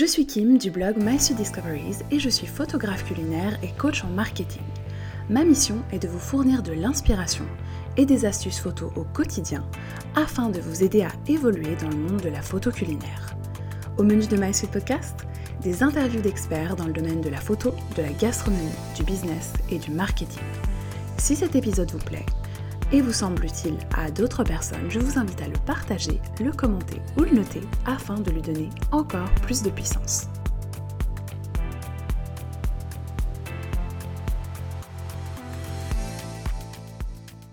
Je suis Kim du blog My Discoveries et je suis photographe culinaire et coach en marketing. Ma mission est de vous fournir de l'inspiration et des astuces photos au quotidien afin de vous aider à évoluer dans le monde de la photo culinaire. Au menu de My Podcast, des interviews d'experts dans le domaine de la photo, de la gastronomie, du business et du marketing. Si cet épisode vous plaît et vous semble utile à d'autres personnes, je vous invite à le partager, le commenter ou le noter afin de lui donner encore plus de puissance.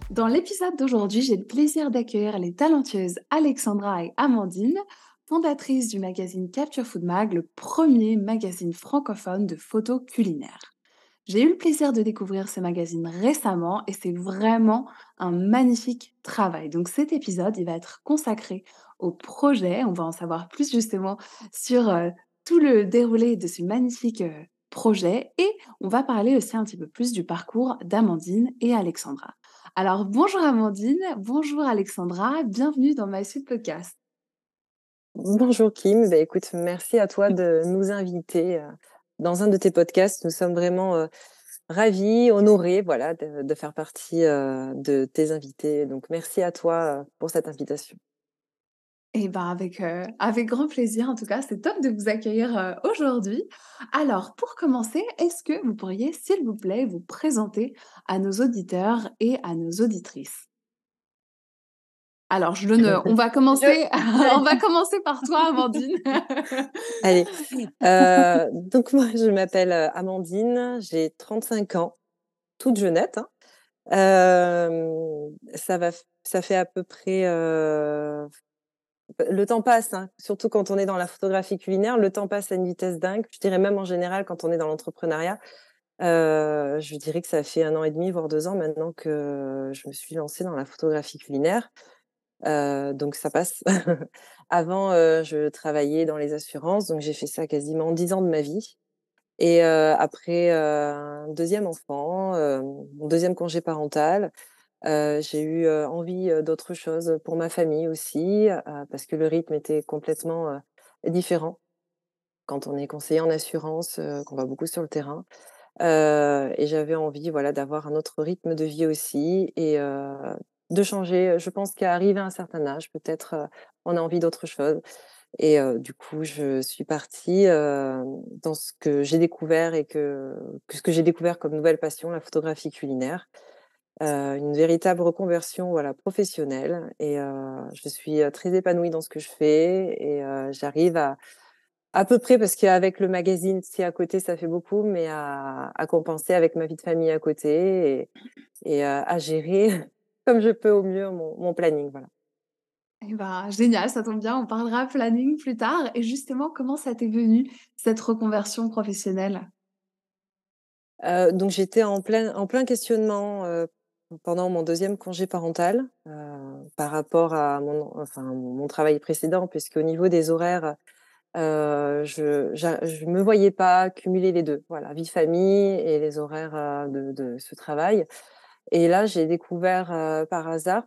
Dans l'épisode d'aujourd'hui, j'ai le plaisir d'accueillir les talentueuses Alexandra et Amandine, fondatrices du magazine Capture Food Mag, le premier magazine francophone de photos culinaires. J'ai eu le plaisir de découvrir ce magazine récemment et c'est vraiment un magnifique travail. Donc cet épisode, il va être consacré au projet. On va en savoir plus justement sur euh, tout le déroulé de ce magnifique euh, projet et on va parler aussi un petit peu plus du parcours d'Amandine et Alexandra. Alors bonjour Amandine, bonjour Alexandra, bienvenue dans My Suite Podcast. Bonjour Kim, bah, écoute, merci à toi de nous inviter euh, dans un de tes podcasts. Nous sommes vraiment ravis, honorés, voilà, de, faire partie de tes invités. Donc, merci à toi pour cette invitation. Eh ben avec, avec grand plaisir, en tout cas, c'est top de vous accueillir aujourd'hui. Alors, pour commencer, est-ce que vous pourriez, s'il vous plaît, vous présenter à nos auditeurs et à nos auditrices? Alors, je donne, on va commencer, on va commencer par toi, Amandine. Allez. Euh, donc moi, je m'appelle euh, Amandine, j'ai 35 ans, toute jeunette. Hein. Euh, ça va, ça fait à peu près. le temps passe, hein, surtout quand on est dans la photographie culinaire. Le temps passe à une vitesse dingue. Je dirais même en général quand on est dans l'entrepreneuriat. je dirais que ça fait un an et demi, voire deux ans maintenant que je me suis lancée dans la photographie culinaire donc ça passe. Avant, je travaillais dans les assurances, donc j'ai fait ça quasiment 10 ans de ma vie. Et après un deuxième enfant, mon deuxième congé parental, j'ai eu envie d'autre chose pour ma famille aussi, parce que le rythme était complètement différent quand on est conseiller en assurance, qu'on va beaucoup sur le terrain. et j'avais envie, voilà, d'avoir un autre rythme de vie aussi, et de changer. Je pense qu'à arriver à un certain âge, peut-être, on a envie d'autre chose. Et du coup, je suis partie dans ce que j'ai découvert et que, ce que j'ai découvert comme nouvelle passion, la photographie culinaire. une véritable reconversion voilà, professionnelle. Et je suis très épanouie dans ce que je fais et j'arrive à, à peu près, parce qu'avec le magazine, si à côté, ça fait beaucoup, mais à, compenser avec ma vie de famille à côté et, et à gérer comme je peux au mieux mon, planning. Voilà. Eh ben, génial, ça tombe bien, on parlera planning plus tard. Et justement, comment ça t'est venu, cette reconversion professionnelle? Euh, Donc, j'étais en plein, en plein questionnement euh, pendant mon deuxième congé parental euh, par rapport à mon, enfin, mon travail précédent, puisqu'au niveau des horaires, je ne me voyais pas cumuler les deux, voilà, vie famille et les horaires de, de ce travail. Et là, j'ai découvert par hasard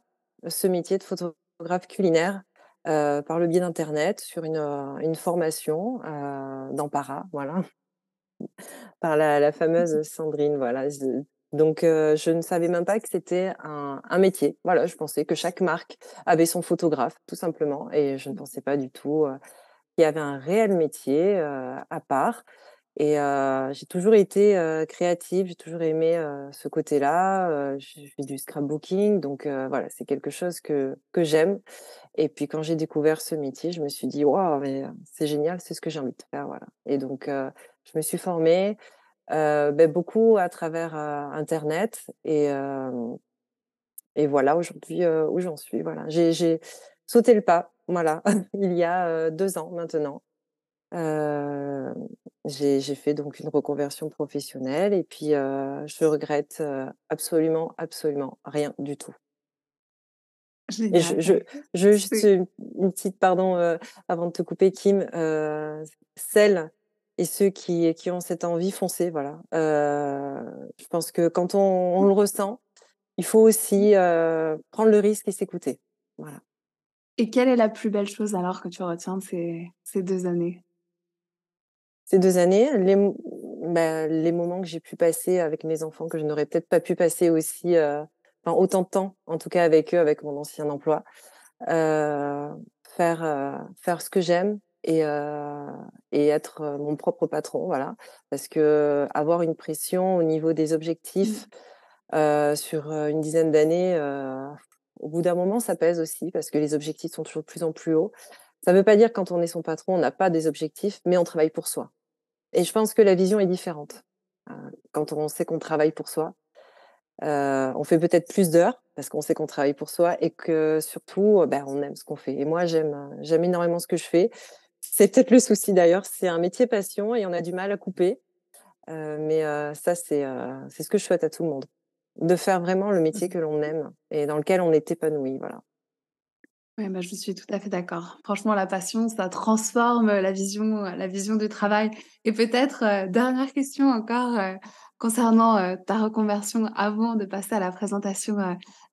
ce métier de photographe culinaire par le biais d'Internet sur une, une formation dans Para, voilà, par la, fameuse Sandrine, voilà. donc, je ne savais même pas que c'était un, un, métier. Voilà, je pensais que chaque marque avait son photographe, tout simplement, et je ne pensais pas du tout qu'il y avait un réel métier à part. Et j'ai toujours été créative, j'ai toujours aimé ce côté-là. je fais du scrapbooking, donc voilà, c'est quelque chose que, que j'aime. Et puis quand j'ai découvert ce métier, je me suis dit, waouh, mais c'est génial, c'est ce que j'ai envie de faire. Voilà. Et donc, je me suis formée ben, beaucoup à travers Internet. Et, et voilà, aujourd'hui, où j'en suis. Voilà. J'ai sauté le pas, voilà, il y a deux ans maintenant j'ai fait donc une reconversion professionnelle et puis je regrette absolument, absolument rien du tout. Et je, je, je juste une, petite pardon avant de te couper, Kim. celles et ceux qui, qui ont cette envie, foncez. Voilà. je pense que quand on, on, le ressent, il faut aussi prendre le risque et s'écouter. Voilà. Et quelle est la plus belle chose alors que tu retiens de ces, ces deux années? Ces 2 années, les bah, les moments que j'ai pu passer avec mes enfants, que je n'aurais peut-être pas pu passer aussi, heu, enfin autant de temps, en tout cas avec eux, avec mon ancien emploi. Heu, faire, heu, faire ce que j'aime et être, mon propre patron, voilà. Parce qu'avoir une pression au niveau des objectifs, Mmh. sur, une dizaine d'années, au bout d'un moment, ça pèse aussi parce que les objectifs sont toujours de plus en plus hauts. Ça veut pas dire quand on est son patron, on n'a pas des objectifs, mais on travaille pour soi et je pense que la vision est différente, heu, quand on sait qu'on travaille pour soi. Heu, on fait peut-être plus d'heures parce qu'on sait qu'on travaille pour soi et que surtout, bah, on aime ce qu'on fait et moi j'aime, heu, j'aime énormément ce que je fais. C'est peut-être le souci d'ailleurs, c'est un métier passion et on a du mal à couper, heu, mais heu, ça c'est, c'est ce que je souhaite à tout le monde. De faire vraiment le métier que l'on aime et dans lequel on est épanoui, voilà. Ouais, bah, je suis tout à fait d'accord. Franchement, la passion, ça transforme, la vision, heu, la vision du travail et peut-être, heu, dernière question encore, concernant, ta reconversion avant de passer à la présentation,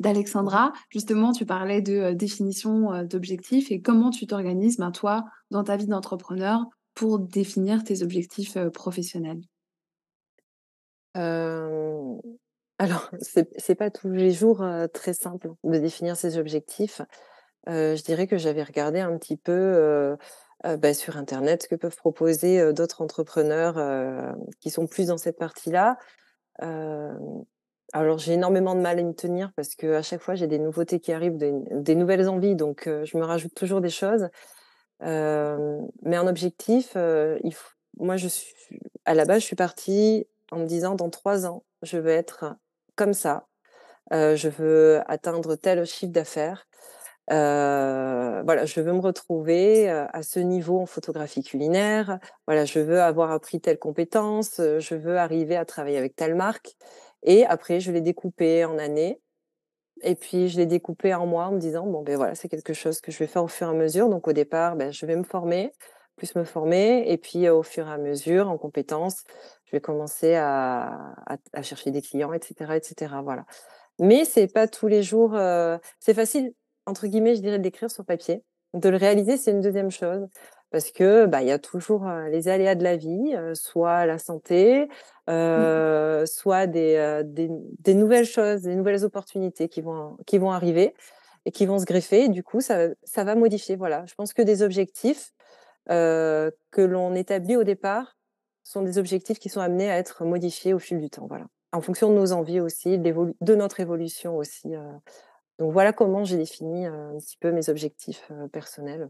d'Alexandra. Justement, tu parlais de, définition, d'objectifs et comment tu t'organises, ben, toi, dans ta vie d'entrepreneur pour définir tes objectifs, professionnels? Alors c'est pas tous les jours, très simple de définir ses objectifs. Heu, je dirais que j'avais regardé un petit peu, heu heu, bah, sur internet ce que peuvent proposer, d'autres entrepreneurs, qui sont plus dans cette partie-là. Alors j'ai énormément de mal à m'y tenir parce qu'à chaque fois j'ai des nouveautés qui arrivent, des nouvelles envies donc je me rajoute toujours des choses. Mais un objectif, moi je suis à la base, je suis partie en me disant: «Dans 3 ans, je veux être comme ça, je veux atteindre tel chiffre d'affaires». Voilà, je veux me retrouver, à ce niveau en photographie culinaire. Voilà, je veux avoir appris telle compétence, je veux arriver à travailler avec telle marque et après je l'ai découpé en années et puis je l'ai découpé en mois en me disant: «Bon, beh, voilà, c'est quelque chose que je vais faire au fur et à mesure». Donc au départ, bah, je vais me former, plus me former et puis, au fur et à mesure, en compétences, je vais commencer à à chercher des clients et cetera et cetera, voilà. Mais c'est pas tous les jours, c'est facile entre guillemets, je dirais, de l'écrire sur papier. De le réaliser, c'est une 2e chose parce que, bah, il y a toujours, les aléas de la vie, soit la santé, Mmh. soit des, des nouvelles choses, des nouvelles opportunités qui vont qui vont arriver et qui vont se greffer et du coup ça ça va modifier, voilà. Je pense que des objectifs, que l'on établit au départ sont des objectifs qui sont amenés à être modifiés au fil du temps, voilà. En fonction de nos envies aussi, de notre évolution aussi, donc voilà comment j'ai défini, un petit peu mes objectifs, personnels.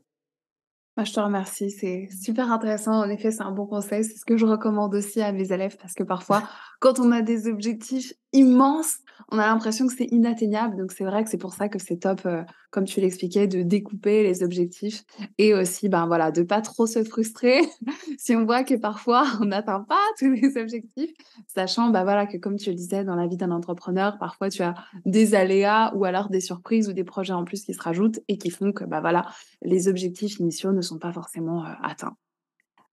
Bah, je te remercie, c'est super intéressant. En effet, c'est un bon conseil. C'est ce que je recommande aussi à mes élèves parce que parfois, quand on a des objectifs immenses, on a l'impression que c'est inatteignable. Donc c'est vrai que c'est pour ça que c'est top, heu, comme tu l'expliquais, de découper les objectifs et aussi, ben, voilà, de pas trop se frustrer si on voit que parfois on n'atteint pas tous les objectifs. Sachant, bah, voilà, que comme tu le disais, dans la vie d'un entrepreneur, parfois tu as des aléas ou alors des surprises ou des projets en plus qui se rajoutent et qui font que, bah, voilà, les objectifs initiaux ne sont pas forcément, heu, atteints.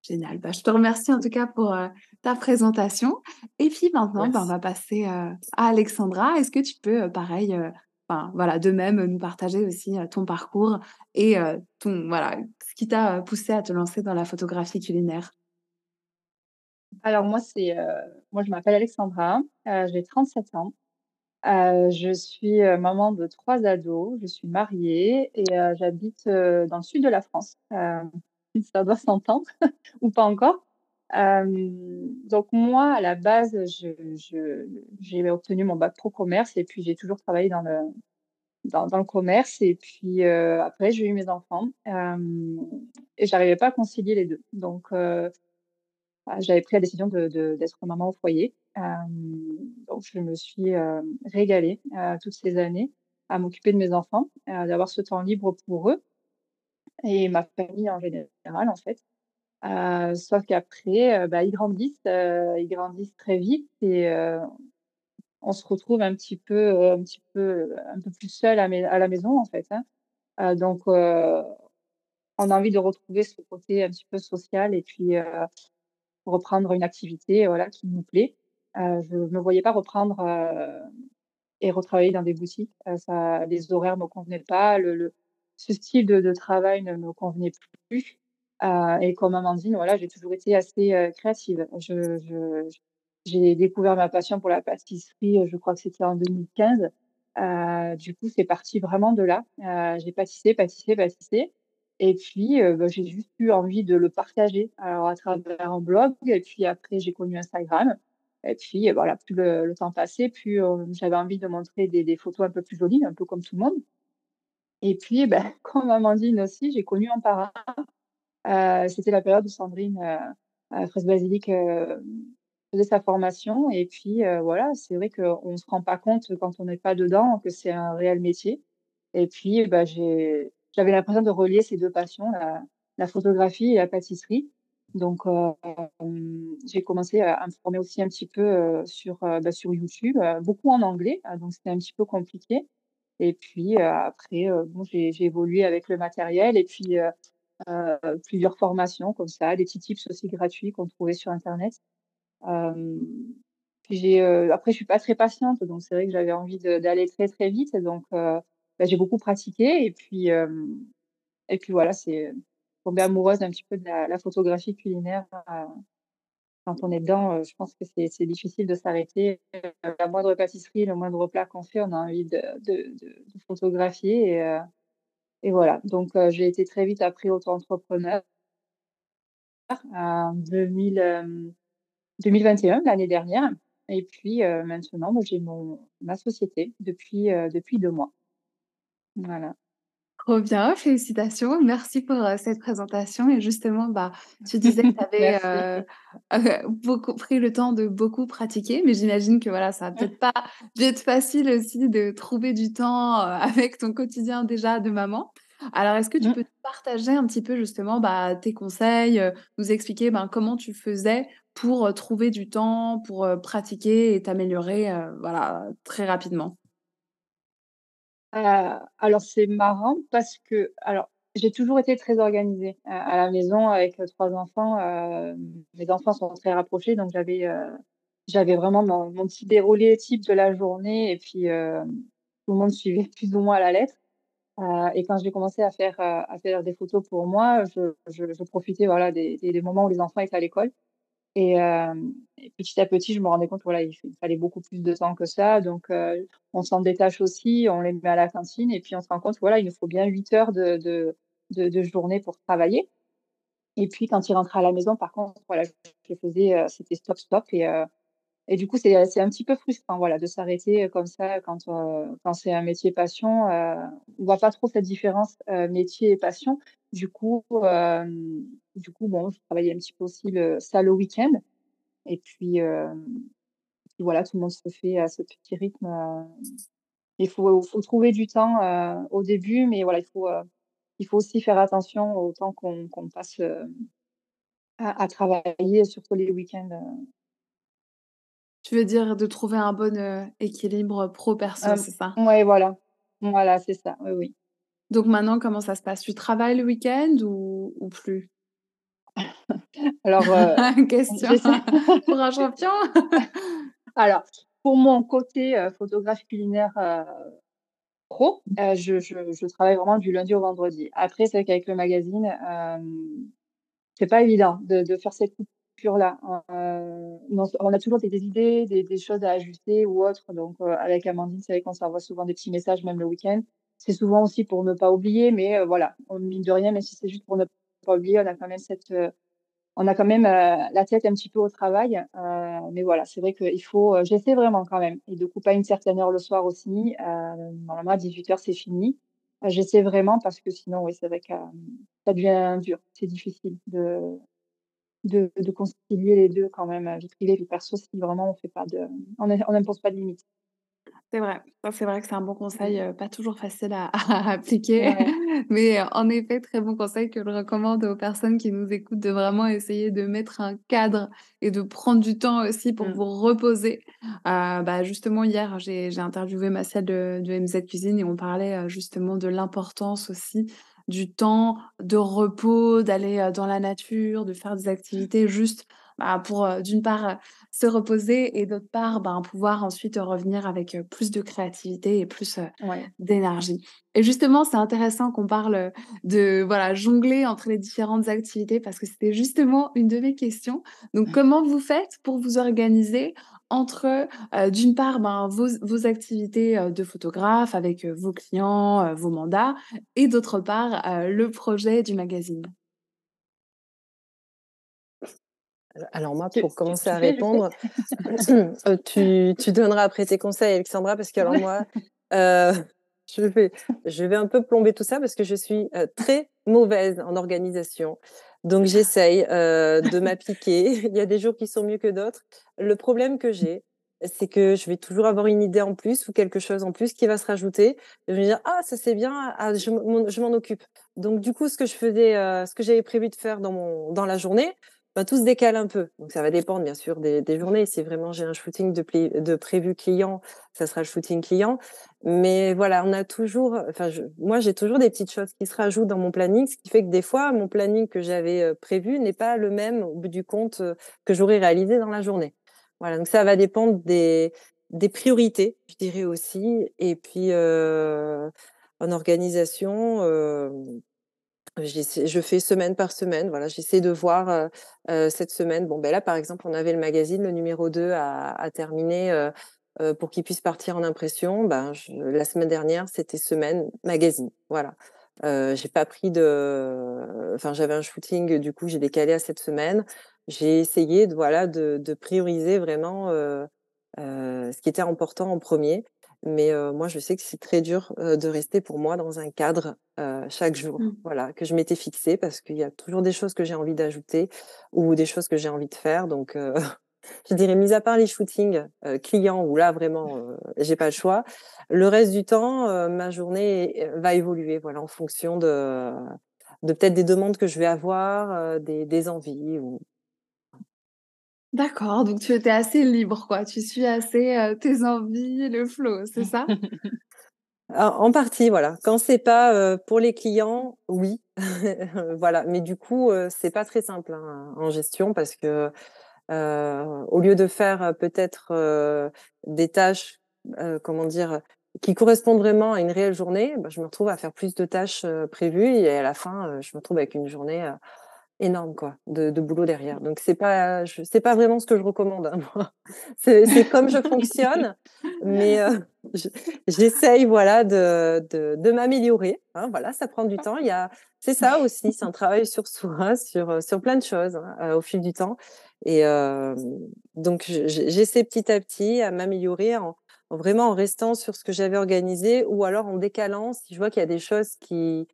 Génial, bah, je te remercie en tout cas pour, heu, ta présentation et puis maintenant, bah, on va passer, heu, à Alexandra. Est-ce que tu peux, heu, pareil, voilà, de même, nous partager aussi, ton parcours et ton voilà, ce qui t'a, heu, poussée à te lancer dans la photographie culinaire? Alors moi, c'est, moi je m'appelle Alexandra, j'ai 37 ans. Je suis, maman de 3 ados, je suis mariée et j'habite, dans le sud de la France. Ça doit s'entendre ou pas encore. Hem, donc moi, à la base, j'ai obtenu mon bac pro commerce et puis j'ai toujours travaillé dans le dans le commerce et puis, heu, après j'ai eu mes enfants, hem et j'arrivais pas à concilier les 2. Donc heu, bah, j'avais pris la décision de de d'être maman au foyer. Hem, donc je me suis, hem, régalée, toutes ces années à m'occuper de mes enfants, d'avoir ce temps libre pour eux et ma famille en général, en fait. Heu, sauf qu'après, heu, bah, ils grandissent, heu, ils grandissent très vite et heu, on se retrouve un petit peu, heu, un petit peu, un peu plus seul à la maison, en fait, hein. Heu, donc on a envie de retrouver ce côté un petit peu social et puis, reprendre une activité, voilà, qui nous plaît. Je me voyais pas reprendre, et retravailler dans des boutiques. Ça les horaires me convenaient pas, le ce style de de travail ne me convenait plus. Heu et comme Amandine, voilà, j'ai toujours été assez, heu, créative. Je je j'ai découvert ma passion pour la pâtisserie, je crois que c'était en 2015. Heu, du coup, c'est parti vraiment de là. Heu, j'ai pâtissé, pâtissé, pâtissé et puis, heu, bah, j'ai juste eu envie de le partager, alors à travers un blog et puis après j'ai connu Instagram et puis, voilà, plus le le temps passait, plus, heu, j'avais envie de montrer des des photos un peu plus jolies, un peu comme tout le monde et puis, bah, comme Amandine aussi, j'ai connu un parrain. Heu, c'était la période où Sandrine, heu, heu, Fraise Basilic, hem, faisait sa formation. Et puis, heu, voilà, c'est vrai qu'on ne se rend pas compte quand on n'est pas dedans que c'est un réel métier. Et puis, bah, j'avais l'impression de relier ces 2 passions, la photographie et la pâtisserie. Donc hem, j'ai commencé à me former aussi un petit peu, bah, sur YouTube, beaucoup en anglais, heu, donc c'était un petit peu compliqué et puis, après, bon, j'ai j'ai évolué avec le matériel et puis, plusieurs formations comme ça, des petits tips aussi gratuits qu'on trouvait sur internet. Puis j'ai, heu, après je suis pas très patiente, donc c'est vrai que j'avais envie d'aller très, très vite donc heu, bah, j'ai beaucoup pratiqué et puis, hem et puis voilà, c'est, tombée amoureuse un petit peu de la photographie culinaire, quand on est dedans, heu, je pense que c'est difficile de s'arrêter. Heu, la moindre pâtisserie, le moindre plat qu'on fait, on a envie de de de photographier et heu et voilà. Donc heu, j'ai été très vite après auto-entrepreneur en 2000, hem, 2021, l'année dernière et puis, maintenant, j'ai mon ma société depuis, depuis 2 mois. Voilà. Trop bien, félicitations. Merci pour, cette présentation et justement, bah, tu disais que tu avais, heu, beaucoup pris le temps de beaucoup pratiquer, mais j'imagine que voilà, ça a peut-être pas dû être facile aussi de trouver du temps, avec ton quotidien déjà de maman. Alors est-ce que tu Mmh. peux partager un petit peu justement, bah, tes conseils, nous expliquer, ben, comment tu faisais pour, trouver du temps, pour, pratiquer et t'améliorer, voilà, très rapidement? Heu, alors c'est marrant parce que alors j'ai toujours été très organisée, heu, à la maison avec, 3 enfants, hem, mes enfants sont très rapprochés donc j'avais, heu, j'avais vraiment mon petit déroulé type de la journée et puis, hem, tout le monde suivait plus ou moins à la lettre, heu et quand j'ai commencé à faire, à faire des photos pour moi, je je je profitais voilà des des moments où les enfants étaient à l'école et et petit à petit, je me rendais compte, voilà, il il fallait beaucoup plus de temps que ça, donc heu, on s'en détache aussi, on les met à la cantine et puis on se rend compte, voilà, il nous faut bien 8 heures de de de journée pour travailler et puis quand ils rentraient à la maison, par contre, voilà, je faisais, heu, c'était stop, stop et et du coup, c'est, un petit peu frustrant, voilà, de s'arrêter, comme ça quand, quand c'est un métier passion, on voit pas trop cette différence, métier et passion. Du coup, du coup, bon, je travaillais un petit peu aussi le ça le week-end et puis, puis voilà, tout le monde se fait à ce petit rythme, heu, il faut faut trouver du temps, au début, mais voilà, il faut, il faut aussi faire attention au temps qu'on passe, à à travailler, surtout les week-ends. Tu veux dire de trouver un bon, équilibre pro perso, Hem, c'est ça? ouais, voilà. Voilà, c'est ça, oui, oui. Donc maintenant, comment ça se passe? Tu travailles le week-end ou ou plus? Alors, heu, Question pour un champion. alors, pour mon côté, heu, photographe culinaire, heu, pro, heu, je je je travaille vraiment du lundi au vendredi. Après, c'est vrai qu'avec le magazine, c'est pas évident de de faire cette coupure-là. Heu, on a toujours des des idées, des des choses à ajuster ou autre, donc avec Amandine, c'est vrai qu'on s'envoie souvent des petits messages, même le week-end. C'est souvent aussi pour ne pas oublier, mais voilà, on mine de rien, même si c'est juste pour ne pas oublier, on a quand même cette, heu on a quand même, heu, la tête un petit peu au travail, heu, mais voilà, c'est vrai qu'il faut, j'essaie vraiment quand même et de couper à une certaine heure le soir aussi, normalement à 18:00 c'est fini. J'essaie vraiment parce que sinon, oui, c'est vrai que, ça devient dur. C'est difficile de de concilier les 2 quand même, vie privée, vie perso, si vraiment on fait pas de on n'impose pas de limites. C'est vrai, c'est vrai que c'est un bon conseil, Mmh. heu, pas toujours facile à à appliquer, Ouais. mais heu, en effet, très bon conseil que je recommande aux personnes qui nous écoutent de vraiment essayer de mettre un cadre et de prendre du temps aussi pour Mmh. vous reposer. Heu, bah, justement hier, j'ai interviewé Massiel de de MZ Cuisine et on parlait, justement de l'importance aussi du temps de repos, d'aller, dans la nature, de faire des activités juste bah, pour, d'une part, se reposer et d'autre part, ben, pouvoir ensuite revenir avec, plus de créativité et plus, Ouais. d'énergie. Et justement, c'est intéressant qu'on parle, de voilà, jongler entre les différentes activités parce que c'était justement une de mes questions. Donc comment vous faites pour vous organiser entre, d'une part, ben, vos vos activités, de photographe avec, vos clients, vos mandats et d'autre part, le projet du magazine? Alors moi, pour tu commencer tu à répondre, heu, tu tu donneras après tes conseils, Alexandra, parce que alors moi, heu, je vais je vais un peu plomber tout ça parce que je suis, heu, très mauvaise en organisation. Donc j'essaye, de m'appliquer. Il y a des jours qui sont mieux que d'autres. Le problème que j'ai, c'est que je vais toujours avoir une idée en plus ou quelque chose en plus qui va se rajouter. Et je vais me dire: «Ah ça c'est bien, ah je m'en occupe». Donc du coup, ce que je faisais, ce que j'avais prévu de faire dans mon dans la journée, bah, tout se décale un peu. Donc ça va dépendre bien sûr des des journées. Si vraiment j'ai un shooting de de prévu client, ça sera le shooting client. Mais voilà, on a toujours enfin moi j'ai toujours des petites choses qui se rajoutent dans mon planning, ce qui fait que des fois mon planning que j'avais, prévu n'est pas le même au bout du compte, que j'aurais réalisé dans la journée. Voilà, donc ça va dépendre des des priorités, je dirais aussi et puis, heu, en organisation, J'essaie je fais semaine par semaine, voilà, j'essaie de voir, heu, cette semaine, bon, ben, là, par exemple, on avait le magazine, le numéro 2 à à terminer, heu, pour qu'il puisse partir en impression. Ben, je la semaine dernière, c'était semaine magazine, voilà. J'ai pas pris de enfin, j'avais un shooting, du coup, j'ai décalé à cette semaine. J'ai essayé de, voilà, de de prioriser vraiment, ce qui était important en premier. Mais heu, moi, je sais que c'est très dur, heu, de rester pour moi dans un cadre, heu, chaque jour, Mmh. voilà, que je m'étais fixé parce qu'il y a toujours des choses que j'ai envie d'ajouter ou des choses que j'ai envie de faire donc je dirais mis à part les shootings, clients où là vraiment, j'ai pas le choix. Le reste du temps, ma journée, va évoluer, voilà, en fonction de de peut-être des demandes que je vais avoir, des des envies ou D'accord, donc tu étais assez libre, quoi. Tu suis assez, heu, tes envies, le flow, c'est ça? En partie, voilà. Quand c'est pas, heu, pour les clients, oui. Voilà, mais du coup, heu, c'est pas très simple, hein, en gestion parce que, heu, au lieu de faire, peut-être, des tâches, comment dire? Qui correspondent vraiment à une réelle journée, bah, je me retrouve à faire plus de tâches, prévues et à la fin, je me retrouve avec une journée, énorme quoi, de de boulot derrière. Donc c'est pas c'est pas vraiment ce que je recommande, hein, moi. C'est comme je fonctionne, mais je j'essaye voilà de de de m'améliorer, hein, voilà, ça prend du temps. Il y a c'est ça aussi, c'est un travail sur soi, sur, heu, sur plein de choses, hein, heu, au fil du temps et hem, donc je je j'essaie petit à petit à m'améliorer en en vraiment en restant sur ce que j'avais organisé ou alors en décalant si je vois qu'il y a des choses qui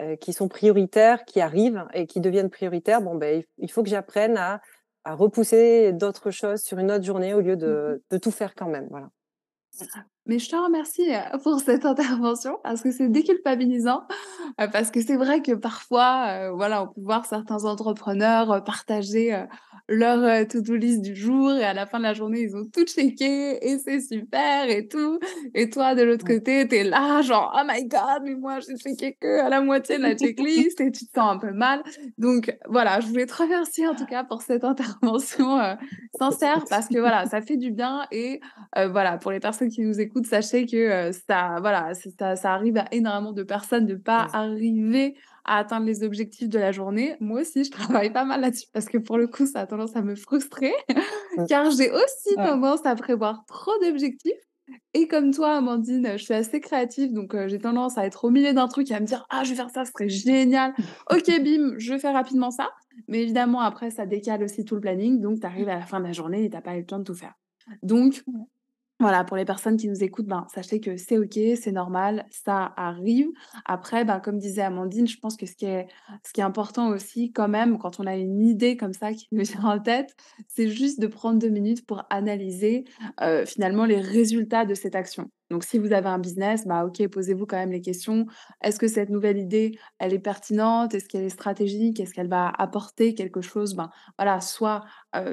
heu, qui sont prioritaires, qui arrivent et qui deviennent prioritaires, bon, ben, il faut que j'apprenne à à repousser d'autres choses sur une autre journée au lieu Mmh de de tout faire quand même, voilà. Mais je te remercie, heu, pour cette intervention parce que c'est déculpabilisant, heu, parce que c'est vrai que parfois, heu, voilà, on peut voir certains entrepreneurs, partager, leur, to-do list du jour et à la fin de la journée, ils ont tout checké et c'est super et tout et toi, de l'autre côté, tu es là genre: «Oh my god, mais moi j'ai checké que à la moitié de la checklist» et tu te sens un peu mal. Donc voilà, je voulais te remercier en tout cas pour cette intervention, sincère parce que voilà, ça fait du bien et voilà, pour les personnes qui nous écoutent, sachez que, heu, ça voilà, ça ça arrive à énormément de personnes de pas Mmh. arriver à atteindre les objectifs de la journée. Moi aussi, je travaille pas mal là-dessus parce que pour le coup, ça a tendance à me frustrer car j'ai aussi tendance à prévoir trop d'objectifs et comme toi, Amandine, je suis assez créative donc heu, j'ai tendance à être au milieu d'un truc et à me dire: «Ah, je vais faire ça, ce serait génial. OK, bim, je fais rapidement ça». Mais évidemment, après, ça décale aussi tout le planning donc tu arrives à la fin de la journée et tu as pas eu le temps de tout faire. Donc. Voilà, pour les personnes qui nous écoutent, ben, sachez que c'est OK, c'est normal, ça arrive. Après, ben, comme disait Amandine, je pense que ce qui est ce qui est important aussi quand même, quand on a une idée comme ça qui nous vient en tête, c'est juste de prendre 2 minutes pour analyser, heu, finalement les résultats de cette action. Donc si vous avez un business, bah, OK, posez-vous quand même les questions. Est-ce que cette nouvelle idée, elle est pertinente? Est-ce qu'elle est stratégique? Est-ce qu'elle va apporter quelque chose? Ben, voilà, soit,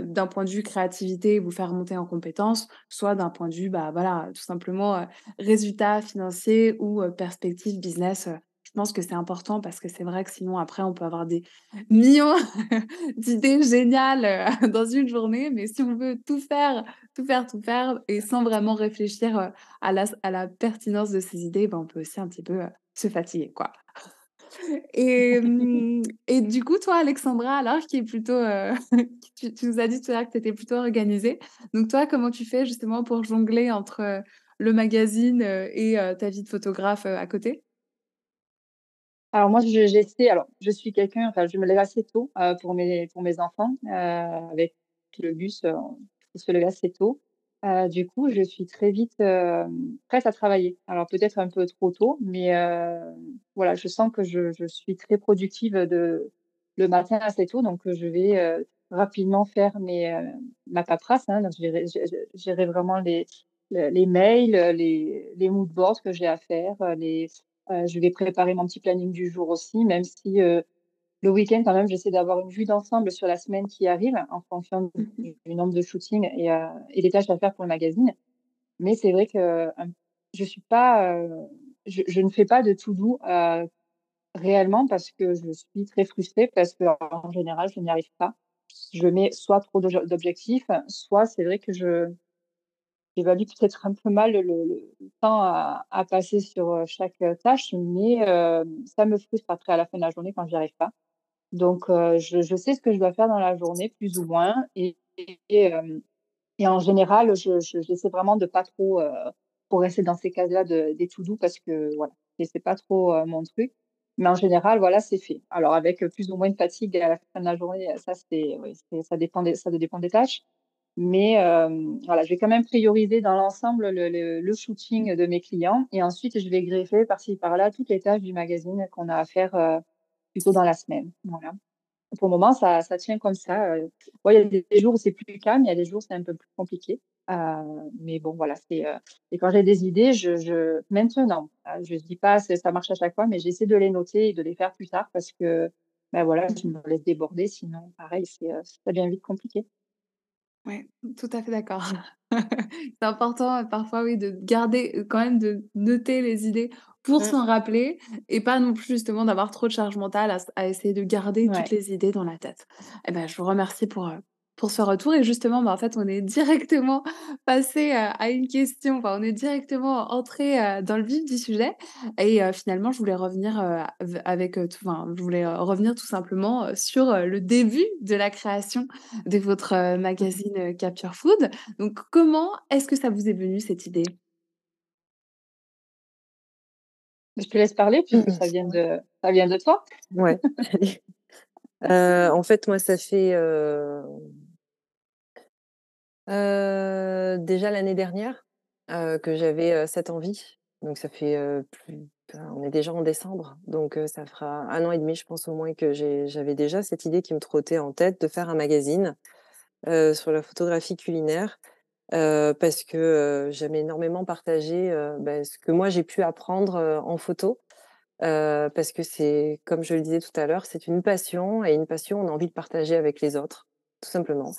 d'un point de vue créativité, vous faire monter en compétences, soit d'un point de vue, bah, voilà, tout simplement, heu, résultats financiers ou heu, perspectives business, pense que c'est important parce que c'est vrai que sinon après on peut avoir des millions d'idées géniales, heu, dans une journée, mais si on veut tout faire, tout faire, tout faire et sans vraiment réfléchir, heu, à la pertinence de ces idées, ben, on peut aussi un petit peu, heu, se fatiguer, quoi. Et et du coup, toi, Alexandra, alors qui est plutôt, tu nous as dit tout à l'heure que tu étais plutôt organisée. Donc toi, comment tu fais justement pour jongler entre, le magazine, et ta vie de photographe, à côté? Alors moi, je j'essaie alors je suis quelqu'un enfin, je me lève assez tôt, heu, pour mes pour mes enfants, heu, avec le bus, heu, il se lever assez tôt. Heu, du coup, je suis très vite, hem, prête à travailler. Alors peut-être un peu trop tôt, mais heu, voilà, je sens que je je suis très productive, de le matin assez tôt, donc je vais, rapidement faire mes, ma paperasse, hein, donc gérer vraiment les le les mails, les les mood boards que j'ai à faire, les je vais préparer mon petit planning du jour aussi, même si, heu, le week-end quand même j'essaie d'avoir une vue d'ensemble sur la semaine qui arrive en fonction Mmh mh. du du nombre de shootings et heu et des tâches à faire pour le magazine. Mais c'est vrai que, hem, je suis pas, heu, je je ne fais pas de to do, heu, réellement parce que je suis très frustrée parce qu'en général je n'y arrive pas. Je mets soit trop d'obje d'objectifs, soit c'est vrai que je J'évalue peut-être un peu mal le temps à passer sur, heu, chaque, heu, tâche, mais hem, ça me frustre après à la fin de la journée quand j'y arrive pas. Donc je je sais ce que je dois faire dans la journée plus ou moins et en général, je je j'essaie vraiment de pas trop, rester dans ces cases-là de des to do parce que voilà, c'est pas trop, mon truc. Mais en général, voilà, c'est fait. Alors avec, plus ou moins de fatigue à la fin de la journée, ça c'est oui, ça ça dépend des tâches. Mais hem, voilà, je vais quand même prioriser dans l'ensemble le le le shooting de mes clients et ensuite je vais greffer par-ci par-là toutes les tâches du magazine qu'on a à faire, heu, plutôt dans la semaine. Voilà. Pour le moment, ça ça tient comme ça. Bon, il y a des jours où c'est plus calme, il y a des jours où c'est un peu plus compliqué. Heu, mais bon, voilà, c'est, heu et quand j'ai des idées, je je maintenant, heu, je dis pas ça marche à chaque fois, mais j'essaie de les noter et de les faire plus tard parce que, bah, voilà, je me laisse déborder sinon pareil, heu, ça devient vite compliqué. Ouais, tout à fait d'accord. C'est important, heu, parfois, oui, de garder, heu, quand même de noter les idées pour Mmh. s'en rappeler et pas non plus justement d'avoir trop de charge mentale à essayer de garder toutes les idées dans la tête. Et ben, je vous remercie pour, heu, pour ce retour et justement, bah, en fait, on est directement passé, à une question, enfin, on est directement entré dans le vif du sujet et finalement, je voulais revenir, avec, tout enfin, je voulais, revenir tout simplement, sur, le début de la création de votre, Mmh magazine, Capture Food. Donc comment est-ce que ça vous est venu cette idée? Je te laisse parler puisque Mmh ça vient de ça vient de toi. Ouais. Heu, en fait, moi, ça fait, déjà l'année dernière, que j'avais, cette envie. Donc ça fait, plus on est déjà en décembre, donc ça fera un an et demi, je pense, au moins que j'avais déjà cette idée qui me trottait en tête de faire un magazine, sur la photographie culinaire. Parce que, heu, j'aime énormément partager, bah, ce que moi j'ai pu apprendre, en photo. Parce que c'est comme je le disais tout à l'heure, c'est une passion et une passion, on a envie de partager avec les autres, tout simplement.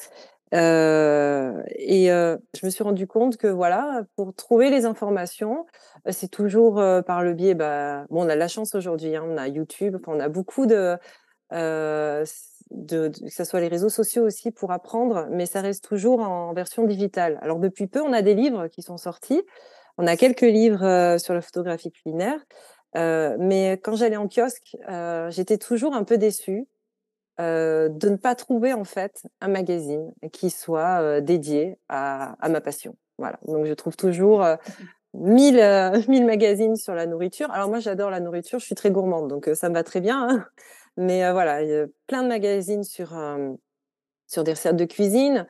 Heu et heu, je me suis rendu compte que voilà, pour trouver les informations, heu, c'est toujours, heu, par le biais, bah, bon, on a la chance aujourd'hui, hein, on a YouTube, on a beaucoup de, heu, s de de que ça soit les réseaux sociaux aussi pour apprendre, mais ça reste toujours en version digitale. Alors depuis peu, on a des livres qui sont sortis. On a quelques livres, sur la photographie culinaire, mais quand j'allais en kiosque, j'étais toujours un peu déçue, heu, de ne pas trouver en fait un magazine qui soit, heu, dédié à à ma passion. Voilà, donc je trouve toujours, heu, 1000, heu, 1000 magazines sur la nourriture. Alors moi j'adore la nourriture, je suis très gourmande donc ça me va très bien, hein, mais voilà, il y a plein de magazines sur, sur des recettes de cuisine,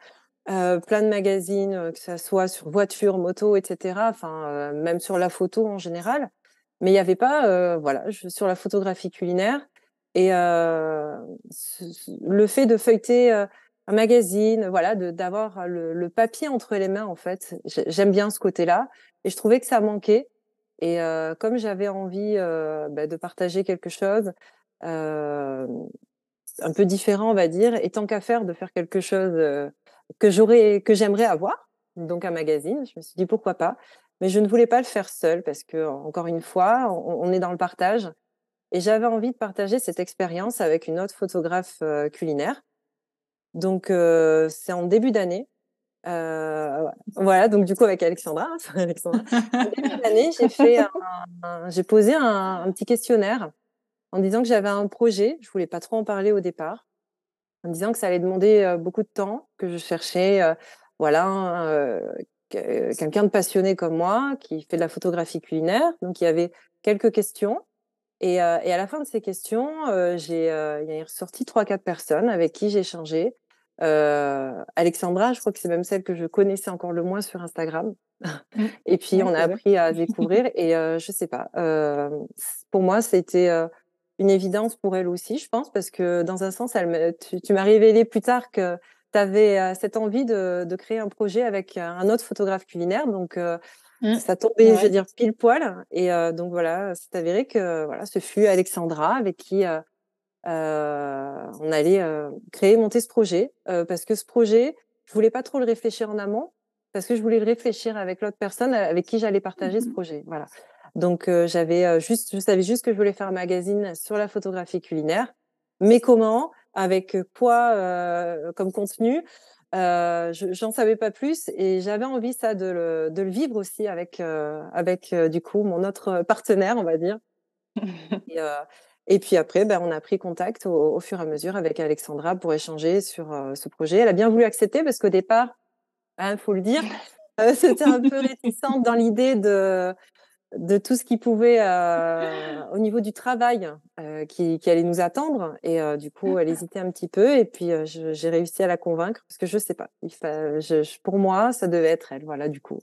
plein de magazines, que ça soit sur voiture, moto et cetera, enfin, même sur la photo en général. Mais il y avait pas, voilà, je sur la photographie culinaire et ce le fait de feuilleter, un magazine, voilà, d'avoir le papier entre les mains, en fait, j'ai j'aime bien ce côté-là et je trouvais que ça manquait et comme j'avais envie, bah, de partager quelque chose, un peu différent, on va dire et tant qu'à faire, de faire quelque chose, que j'aurais que j'aimerais avoir, donc un magazine, je me suis dit: «Pourquoi pas?» mais je ne voulais pas le faire seule parce que encore une fois, on est dans le partage Et j'avais envie de partager cette expérience avec une autre photographe culinaire. Donc, c'est en début d'année. voilà, donc du coup avec Alexandra, Alexandra en début d'année, j'ai posé un, petit questionnaire en disant que j'avais un projet. Je voulais pas trop en parler au départ, en disant que ça allait demander beaucoup de temps, que je cherchais, voilà, quelqu'un de passionné comme moi qui fait de la photographie culinaire. Donc il y avait quelques questions. Et, à la fin de ces questions, j'ai, il y a ressorti trois, quatre personnes avec qui j'ai échangé. Alexandra, je crois que c'est même celle que je connaissais encore le moins sur Instagram. Mmh. et puis on a appris à découvrir. Et je sais pas. pour moi, c'était une évidence pour elle aussi, je pense, parce que dans un sens, elle tu, m'as révélé plus tard que tu avais cette envie de, de, créer un projet avec un autre photographe culinaire. Donc Mmh. Ça tombait, je veux dire, pile poil. Et donc voilà, c'est avéré que voilà, ce fut Alexandra avec qui on allait créer, monter ce projet. parce que ce projet, je voulais pas trop le réfléchir en amont, parce que je voulais le réfléchir avec l'autre personne avec qui j'allais partager ce mmh projet. Voilà. Donc j'avais juste, je savais juste que je voulais faire un magazine sur la photographie culinaire, mais comment, avec quoi comme contenu, euh, j'en savais pas plus et j'avais envie ça de le, de le, vivre aussi avec avec du coup mon autre partenaire, on va dire. et, et, puis après, ben, on a pris contact au, fur et à mesure avec Alexandra pour échanger sur ce projet. Elle a bien voulu accepter parce qu'au départ, il hein, faut le dire, c'était un peu réticente dans l'idée de de tout ce qui pouvait euh, au niveau du travail euh, qui, qui, allait nous attendre. Et euh, du coup elle hésitait un petit peu. Et puis j'ai réussi à la convaincre parce que je sais pas. Il je, pour moi ça devait être elle. Voilà du coup.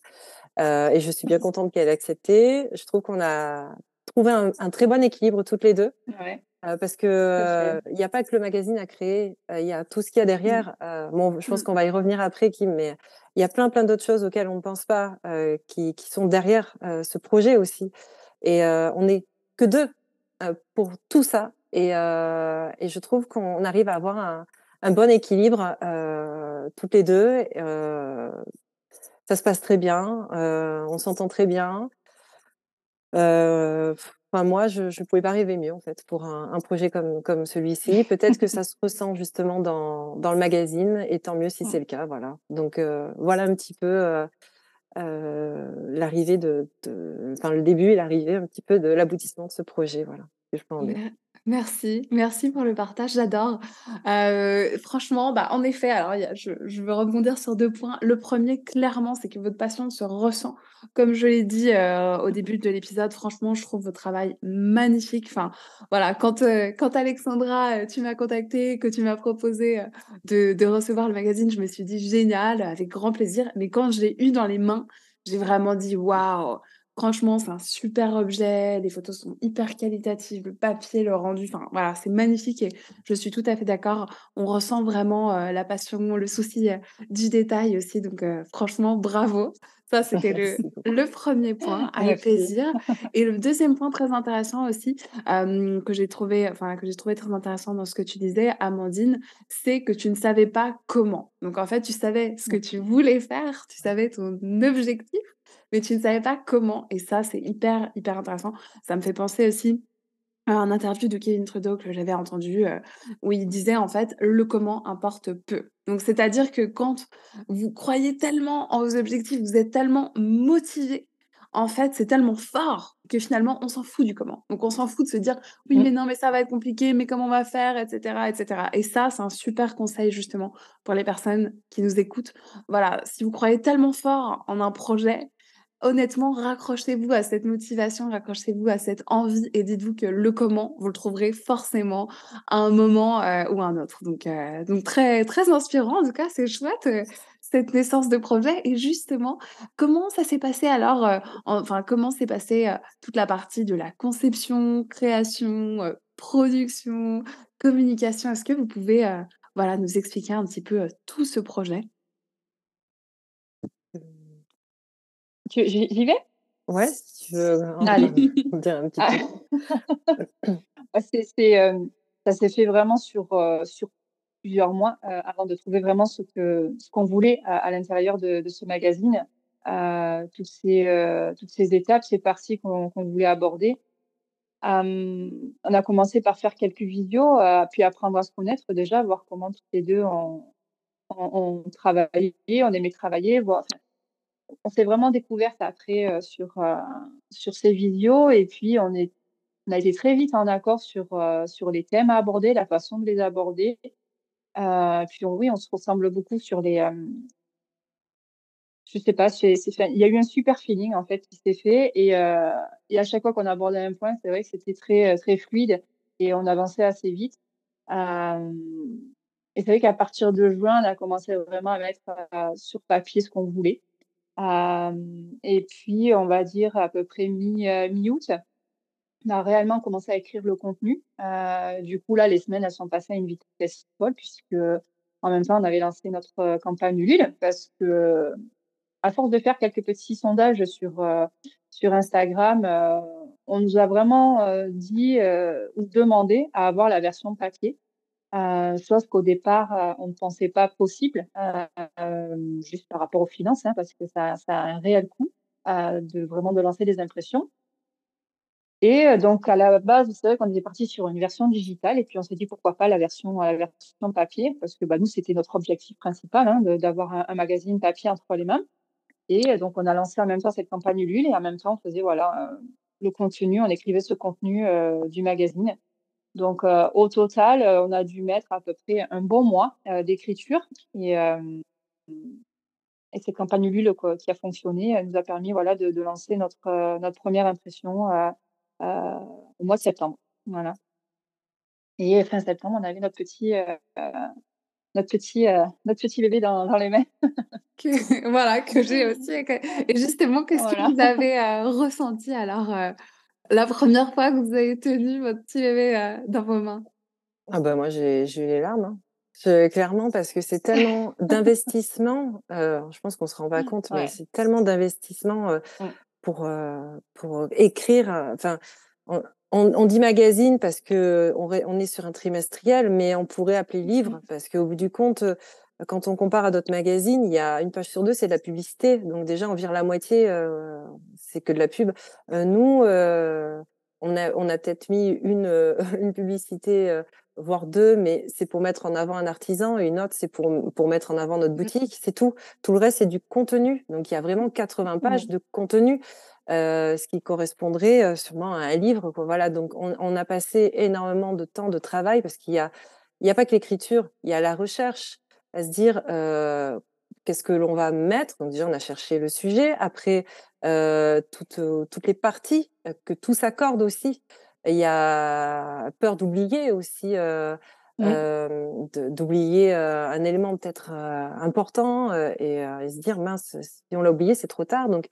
Et je suis bien contente qu'elle ait accepté. Je trouve qu'on a trouvé un, un, très bon équilibre toutes les deux. Ouais. Parce que il n'y a pas que le magazine à créer il y a tout ce qu'il y a derrière bon je pense mmh. qu'on va y revenir après Kim mais il y a plein, plein d'autres choses auxquelles on ne pense pas, euh, qui, qui, sont derrière euh, ce projet aussi. Et euh, on n'est que deux pour tout ça. Et, et je trouve qu'on arrive à avoir un, un bon équilibre toutes les deux. ça se passe très bien, on s'entend très bien. Enfin, moi, je ne pouvais pas rêver mieux en fait pour un, un projet comme, comme celui-ci. Peut-être que ça se ressent justement dans, dans le magazine, et tant mieux si c'est le cas. Voilà. Donc euh, voilà un petit peu euh, euh, l'arrivée de, de, enfin le début et l'arrivée un petit peu de l'aboutissement de ce projet. Voilà. Je peux en dire. Merci, merci pour le partage, j'adore. Euh, franchement, bah, en effet, alors je, veux rebondir sur deux points. Le premier, clairement, c'est que votre passion se ressent. Comme je l'ai dit euh, au début de l'épisode, franchement, je trouve votre travail magnifique. Enfin, voilà, quand, euh, Alexandra, tu m'as contacté, que tu m'as proposé de, de recevoir le magazine, je me suis dit génial, avec grand plaisir. Mais quand je l'ai eu dans les mains, j'ai vraiment dit waouh, Franchement, c'est un super objet, les photos sont hyper qualitatives, le papier, le rendu, enfin voilà, c'est magnifique et je suis tout à fait d'accord. On ressent vraiment euh, la passion, le souci euh, du détail aussi, donc euh, franchement, bravo. Ça, c'était le, le, premier point, avec plaisir. Et le deuxième point très intéressant aussi, que j'ai trouvé, enfin, que j'ai trouvé très intéressant dans ce que tu disais, Amandine, c'est que tu ne savais pas comment. Donc, en fait, tu savais ce que tu voulais faire, tu savais ton objectif, mais tu ne savais pas comment. Et ça, c'est hyper, hyper intéressant. Ça me fait penser aussi à un interview de Kevin Trudeau que j'avais entendu euh, où il disait en fait le comment importe peu. Donc c'est-à-dire que quand vous croyez tellement en vos objectifs, vous êtes tellement motivé, en fait c'est tellement fort que finalement on s'en fout du comment. Donc on s'en fout de se dire oui mmh. mais non mais ça va être compliqué, mais comment on va faire, etc. etc. Et ça c'est un super conseil justement pour les personnes qui nous écoutent. Voilà, si vous croyez tellement fort en un projet, honnêtement, raccrochez-vous à cette motivation, raccrochez-vous à cette envie et dites-vous que le comment, vous le trouverez forcément à un moment euh, ou à un autre. Donc, euh, donc très, très inspirant. En tout cas, c'est chouette euh, cette naissance de projet. Et justement, comment ça s'est passé alors Enfin, comment s'est passé toute la partie de la conception, création, production, communication? Est-ce que vous pouvez voilà, nous expliquer un petit peu tout ce projet? J'y vais? Ouais, si tu veux. Allez. dire un petit peu. c'est, euh, ça s'est fait vraiment sur, euh, sur plusieurs mois euh, avant de trouver vraiment ce, que, ce qu'on voulait à, l'intérieur de, de, ce magazine. toutes, ces, toutes ces étapes, ces parties qu'on, qu'on voulait aborder. on a commencé par faire quelques vidéos, puis apprendre à se connaître déjà, voir comment toutes les deux on, on, travaillait, on aimait travailler, voir, on s'est vraiment découverte après sur, sur ces vidéos et puis on, est, on a été très vite en accord sur, sur les thèmes à aborder, la façon de les aborder. puis oui, on se ressemble beaucoup sur les, je sais pas, il y a eu un super feeling en fait qui s'est fait et, euh, et à chaque fois qu'on abordait un point, c'est vrai que c'était très très fluide et on avançait assez vite. Euh, et c'est vrai qu'à partir de juin, on a commencé vraiment à mettre euh, sur papier ce qu'on voulait. Et puis, on va dire à peu près mi mi-août, on a réellement commencé à écrire le contenu. du coup, là, les semaines elles sont passées à une vitesse folle puisque en même temps, on avait lancé notre campagne Ulule parce que à force de faire quelques petits sondages sur, sur Instagram, on nous a vraiment dit ou demandé à avoir la version papier. Chose qu'au départ, on ne pensait pas possible, juste par rapport aux finances, hein, parce que ça, ça, a un réel coût de vraiment de lancer des impressions. Et donc, à la base, c'est vrai qu'on est parti sur une version digitale et puis on s'est dit pourquoi pas la version, la version papier, parce que bah, nous, c'était notre objectif principal, hein, d'avoir un, un, magazine papier entre les mains. Et donc, on a lancé en même temps cette campagne Ulule et en même temps, on faisait voilà, le contenu, on écrivait ce contenu du magazine. Donc, au total, on a dû mettre à peu près un bon mois d'écriture. Et, et cette campagne Ulule qui a fonctionné elle nous a permis voilà, de, de lancer notre, notre première impression au mois de septembre. Voilà. Et fin septembre, on avait notre petit, notre petit, euh, notre petit bébé dans, dans les mains. que, voilà, que j'ai aussi. Et justement, qu'est-ce que vous avez euh, ressenti alors euh, la première fois que vous avez tenu votre petit bébé dans vos mains? Ah bah moi, j'ai eu les larmes. Hein. clairement, parce que c'est tellement d'investissement, je pense qu'on se rend pas compte, mais c'est tellement d'investissement pour, pour écrire. Enfin, on, dit magazine parce que on, est sur un trimestriel, mais on pourrait appeler livre mmh. parce qu'au bout du compte, euh, quand on compare à d'autres magazines, il y a une page sur deux, c'est de la publicité. Donc déjà, on vire la moitié, euh, c'est que de la pub. Euh, nous, on a, on a peut-être mis une, une publicité, voire deux, mais c'est pour mettre en avant un artisan et une autre, c'est pour, pour mettre en avant notre mmh. boutique. C'est tout. Tout le reste, c'est du contenu. Donc il y a vraiment 80 pages de contenu. Euh, ce qui correspondrait euh, sûrement à un livre. Quoi. Voilà, donc on, a passé énormément de temps de travail parce qu'il y a, il y a pas que l'écriture, il y a la recherche, à se dire euh, qu'est-ce que l'on va mettre? Donc déjà, on a cherché le sujet. Après, toutes, toutes les parties, que tout s'accorde aussi. Il y a peur d'oublier aussi. d'oublier un élément peut-être important et, et, se dire mince si on l'a oublié c'est trop tard donc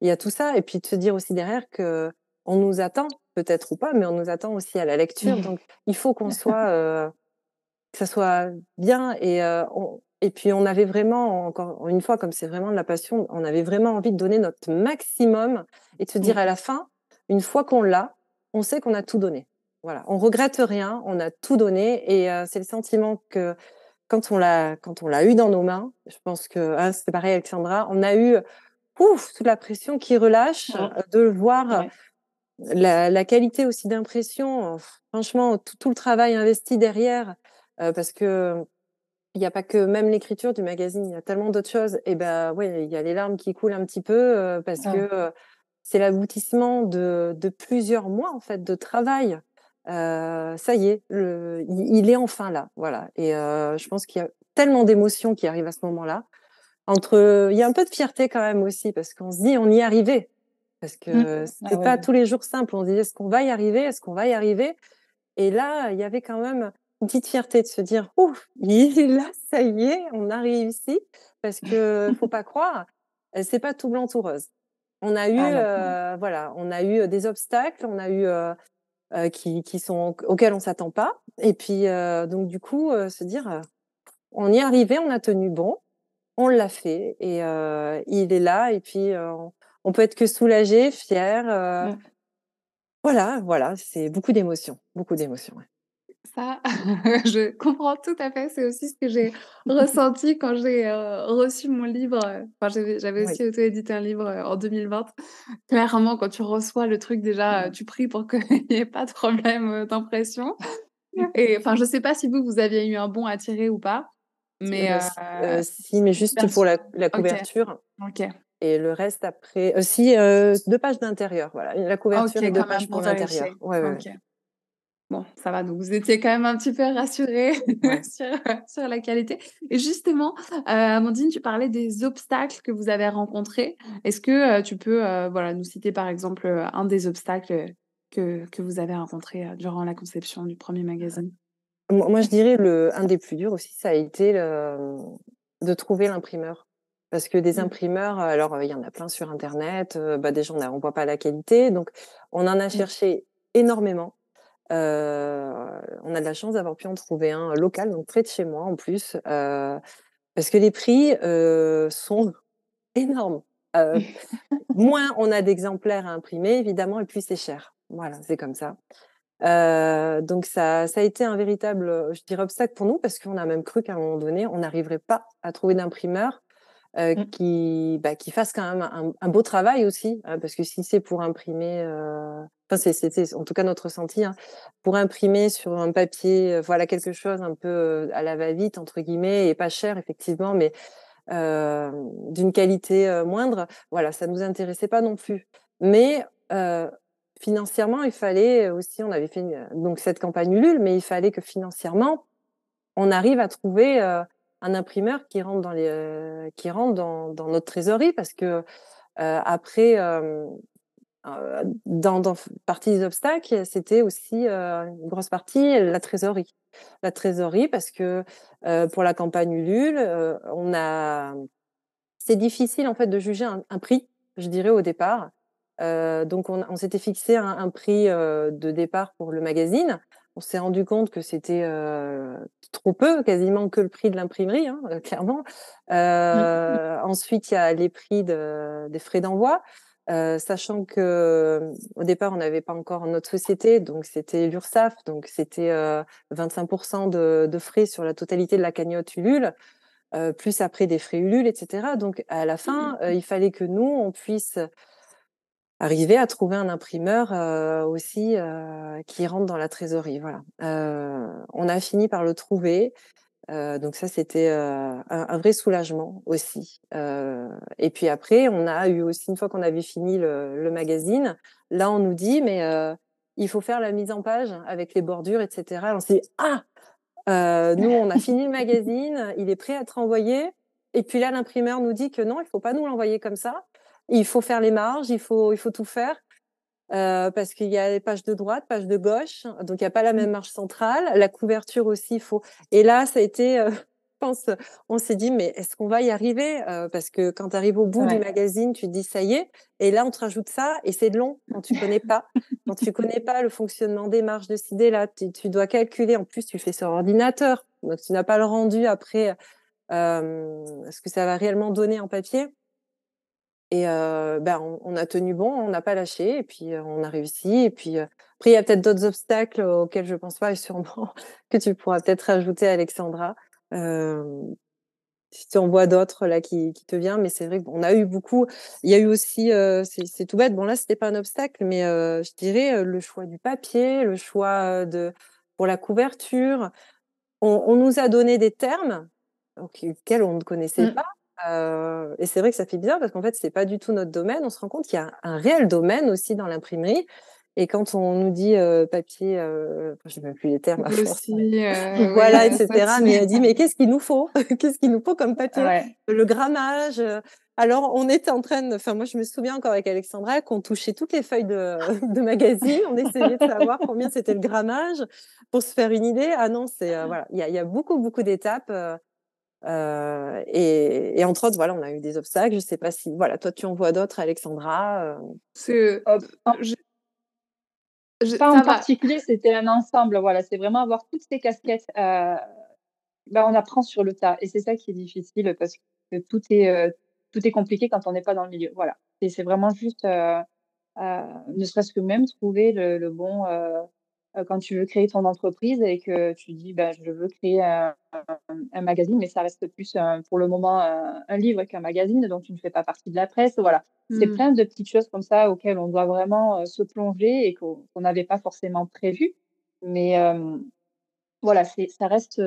il y a tout ça et puis de se dire aussi derrière que on nous attend peut-être ou pas mais on nous attend aussi à la lecture mmh. donc il faut qu'on soit euh, que ça soit bien et euh, et puis on avait vraiment encore une fois comme c'est vraiment de la passion on avait vraiment envie de donner notre maximum et de se dire mmh. à la fin une fois qu'on l'a on sait qu'on a tout donné voilà on regrette rien on a tout donné et euh, c'est le sentiment que quand on l'a quand on l'a eu dans nos mains je pense que ah, c'était pareil Alexandra on a eu ouf, toute la pression qui relâche, euh, de voir la, qualité aussi d'impression. Franchement, tout, le travail investi derrière, euh, parce que il n'y a pas que même l'écriture du magazine, il y a tellement d'autres choses. Et ben ouais, il y a les larmes qui coulent un petit peu euh, parce que c'est l'aboutissement de, plusieurs mois en fait de travail. ça y est, il, est enfin là, voilà. Et je pense qu'il y a tellement d'émotions qui arrivent à ce moment-là entre, il y a un peu de fierté quand même aussi parce qu'on se dit on y est arrivé. Parce que mmh. c'était ah pas tous les jours simple. On se disait est-ce qu'on va y arriver, est-ce qu'on va y arriver? Et là, il y avait quand même une petite fierté de se dire ouf, là, ça y est, on a réussi. Parce que faut pas croire, c'est pas tout blanc tout rose. On a eu, ah, voilà, on a eu des obstacles, on a eu qui, qui sont auxquels on s'attend pas. Et puis donc du coup, se dire on y est arrivé, on a tenu bon on l'a fait et il est là et puis on peut être que soulagé, fier. Voilà, voilà, c'est beaucoup d'émotions, beaucoup d'émotions. Ça, je comprends tout à fait. C'est aussi ce que j'ai ressenti quand j'ai, heu, reçu mon livre, heu, enfin j'avais j'avais Oui. aussi auto-édité un livre, heu, en 2020. Clairement, quand tu reçois le truc déjà, tu pries pour qu'il y ait pas de problème, d'impression et enfin, je sais pas si vous, vous aviez eu un bon à tirer ou pas, mais si, mais juste pour la couverture OK. et le reste après heu, si, heu, 2 pages d'intérieur, voilà, la couverture OK, et 2 quand même pages pour l'intérieur. Ouais, ouais, ouais. Bon, ça va, donc vous étiez quand même un petit peu rassurés Ouais. sur, la qualité et justement, heu, Amandine, tu parlais des obstacles que vous avez rencontrés. Est-ce que, heu, tu peux, heu, voilà, nous citer par exemple, un des obstacles, que que vous avez rencontrés, heu, durant la conception du 1er magazine? Moi je dirais le un des plus durs aussi, ça a été le, de trouver l'imprimeur. Parce que des Mmh. imprimeurs, alors, il y en a plein sur internet, bah, déjà on on voit pas la qualité, donc on en a Mmh. cherché énormément. Heu, on a de la chance d'avoir pu en trouver un local, donc près de chez moi en plus, heu, parce que les prix, heu, sont énormes. Moins on a d'exemplaires à imprimer évidemment et plus c'est cher. Voilà, c'est comme ça. Donc ça ça a été un véritable, je dirais obstacle pour nous parce qu'on a même cru qu'à un moment donné, on n'arriverait pas à trouver d'imprimeur, Mmh. qui, bah, qui fasse quand même un un beau travail aussi, hein, parce que si c'est pour imprimer, enfin c'était en tout cas notre ressenti, hein, pour imprimer sur un papier, voilà quelque chose un peu, «à la va-vite» entre guillemets et pas cher effectivement, mais, d'une qualité, moindre, voilà, ça nous intéressait pas non plus. Mais, financièrement, il fallait aussi on avait fait donc cette campagne Ulule, mais il fallait que financièrement, on arrive à trouver, un imprimeur qui rentre dans les, qui rentre dans notre trésorerie parce que, après, dans dans f partie des obstacles, c'était aussi, heu, une grosse partie, la trésorerie. La trésorerie parce que, heu, pour la campagne Ulule, on a c'est difficile en fait de juger un un prix, je dirais au départ. Donc on on s'était fixé un un prix, de départ pour le magazine. On s'est rendu compte que c'était, trop peu, quasiment que le prix de l'imprimerie, hein, clairement. Mmh. Ensuite il y a les prix de des frais d'envoi, heu, sachant que, mmh, au départ on n'avait pas encore notre société, donc c'était l'Urssaf, donc c'était, heu, 25 de de frais sur la totalité de la cagnotte Ulule, heu, plus après des frais Ulule et cetera. Donc à la fin, heu, il fallait que nous, on puisse arriver à trouver un imprimeur, aussi, qui rentre dans la trésorerie, voilà. On a fini par le trouver, heu, donc ça c'était, heu, un vrai soulagement aussi. Heu et puis après, on a eu aussi une fois qu'on avait fini le magazine, là on nous dit: «Mais, il faut faire la mise en page avec les bordures et cetera». On s'est dit: «Ah!» Nous on a fini le magazine, il est prêt à être envoyé et puis là l'imprimeur nous dit que non, il faut pas nous l'envoyer comme ça. Il faut faire les marges, il faut il faut tout faire, heu, parce qu'il y a les pages de droite, pages de gauche, donc il y a pas la Mmh. même marge centrale. La couverture aussi, il faut et là ça a été, heu, je pense, on s'est dit: «Mais est-ce qu'on va y arriver?» heu, parce que quand tu arrives au bout du magazine, tu te dis: «Ça y est» et là on te rajoute ça et c'est long quand tu connais pas. Quand tu connais pas le fonctionnement des marges de ci, de là, tu tu dois calculer. En plus, tu fais sur ordinateur, donc tu n'as pas le rendu après, hem, ce que ça va réellement donner en papier. Et bah, on on a tenu bon, on n'a pas lâché et puis, on a réussi et puis, après il y a peut-être d'autres obstacles auxquels je pense pas et sûrement que tu pourras peut-être rajouter Alexandra. Si tu en vois d'autres là qui qui te vient, mais c'est vrai qu'on a eu beaucoup il y a eu aussi, c'est tout bête, bon là c'était pas un obstacle, mais, je dirais, le choix du papier, le choix, de pour la couverture. On on nous a donné des termes, auxquels on ne connaissait Mmh. pas, et c'est vrai que ça fait bizarre parce qu'en fait, c'est pas du tout notre domaine. On se rend compte qu'il y a un réel domaine aussi dans l'imprimerie et quand on nous dit, heu, papier, heu, enfin, j'ai même plus les termes à force, mais voilà et heu, cetera, mais elle dit: «Mais qu'est-ce qu'il nous faut? Qu'est-ce qu'il nous faut comme papier? Ouais. Le grammage?» alors on était en train de enfin moi je me souviens encore avec Alexandra qu'on touchait toutes les feuilles de de magazines. On essayait de savoir combien c'était le grammage pour se faire une idée. Ah non, c'est, voilà, il y a il y a beaucoup, beaucoup d'étapes, heu et et entre autres, voilà, on a eu des obstacles. Je sais pas si voilà, toi tu en vois d'autres Alexandra? C'est je je pas en va. particulier, c'était un ensemble, voilà, c'est vraiment avoir toutes ces casquettes, heu, bah, on apprend sur le tas et c'est ça qui est difficile parce que tout est, heu, tout est compliqué quand on n'est pas dans le milieu, voilà. Et c'est vraiment juste, ne serait-ce que même trouver le le bon, quand tu veux créer ton entreprise et que tu dis, bah, je veux créer un, magazine, mais ça reste plus pour le moment un livre qu'un magazine, donc tu ne fais pas partie de la presse. Voilà, c'est mmh. plein de petites choses comme ça auxquelles on doit vraiment se plonger et qu'on n'avait pas forcément prévu. Mais voilà, ça reste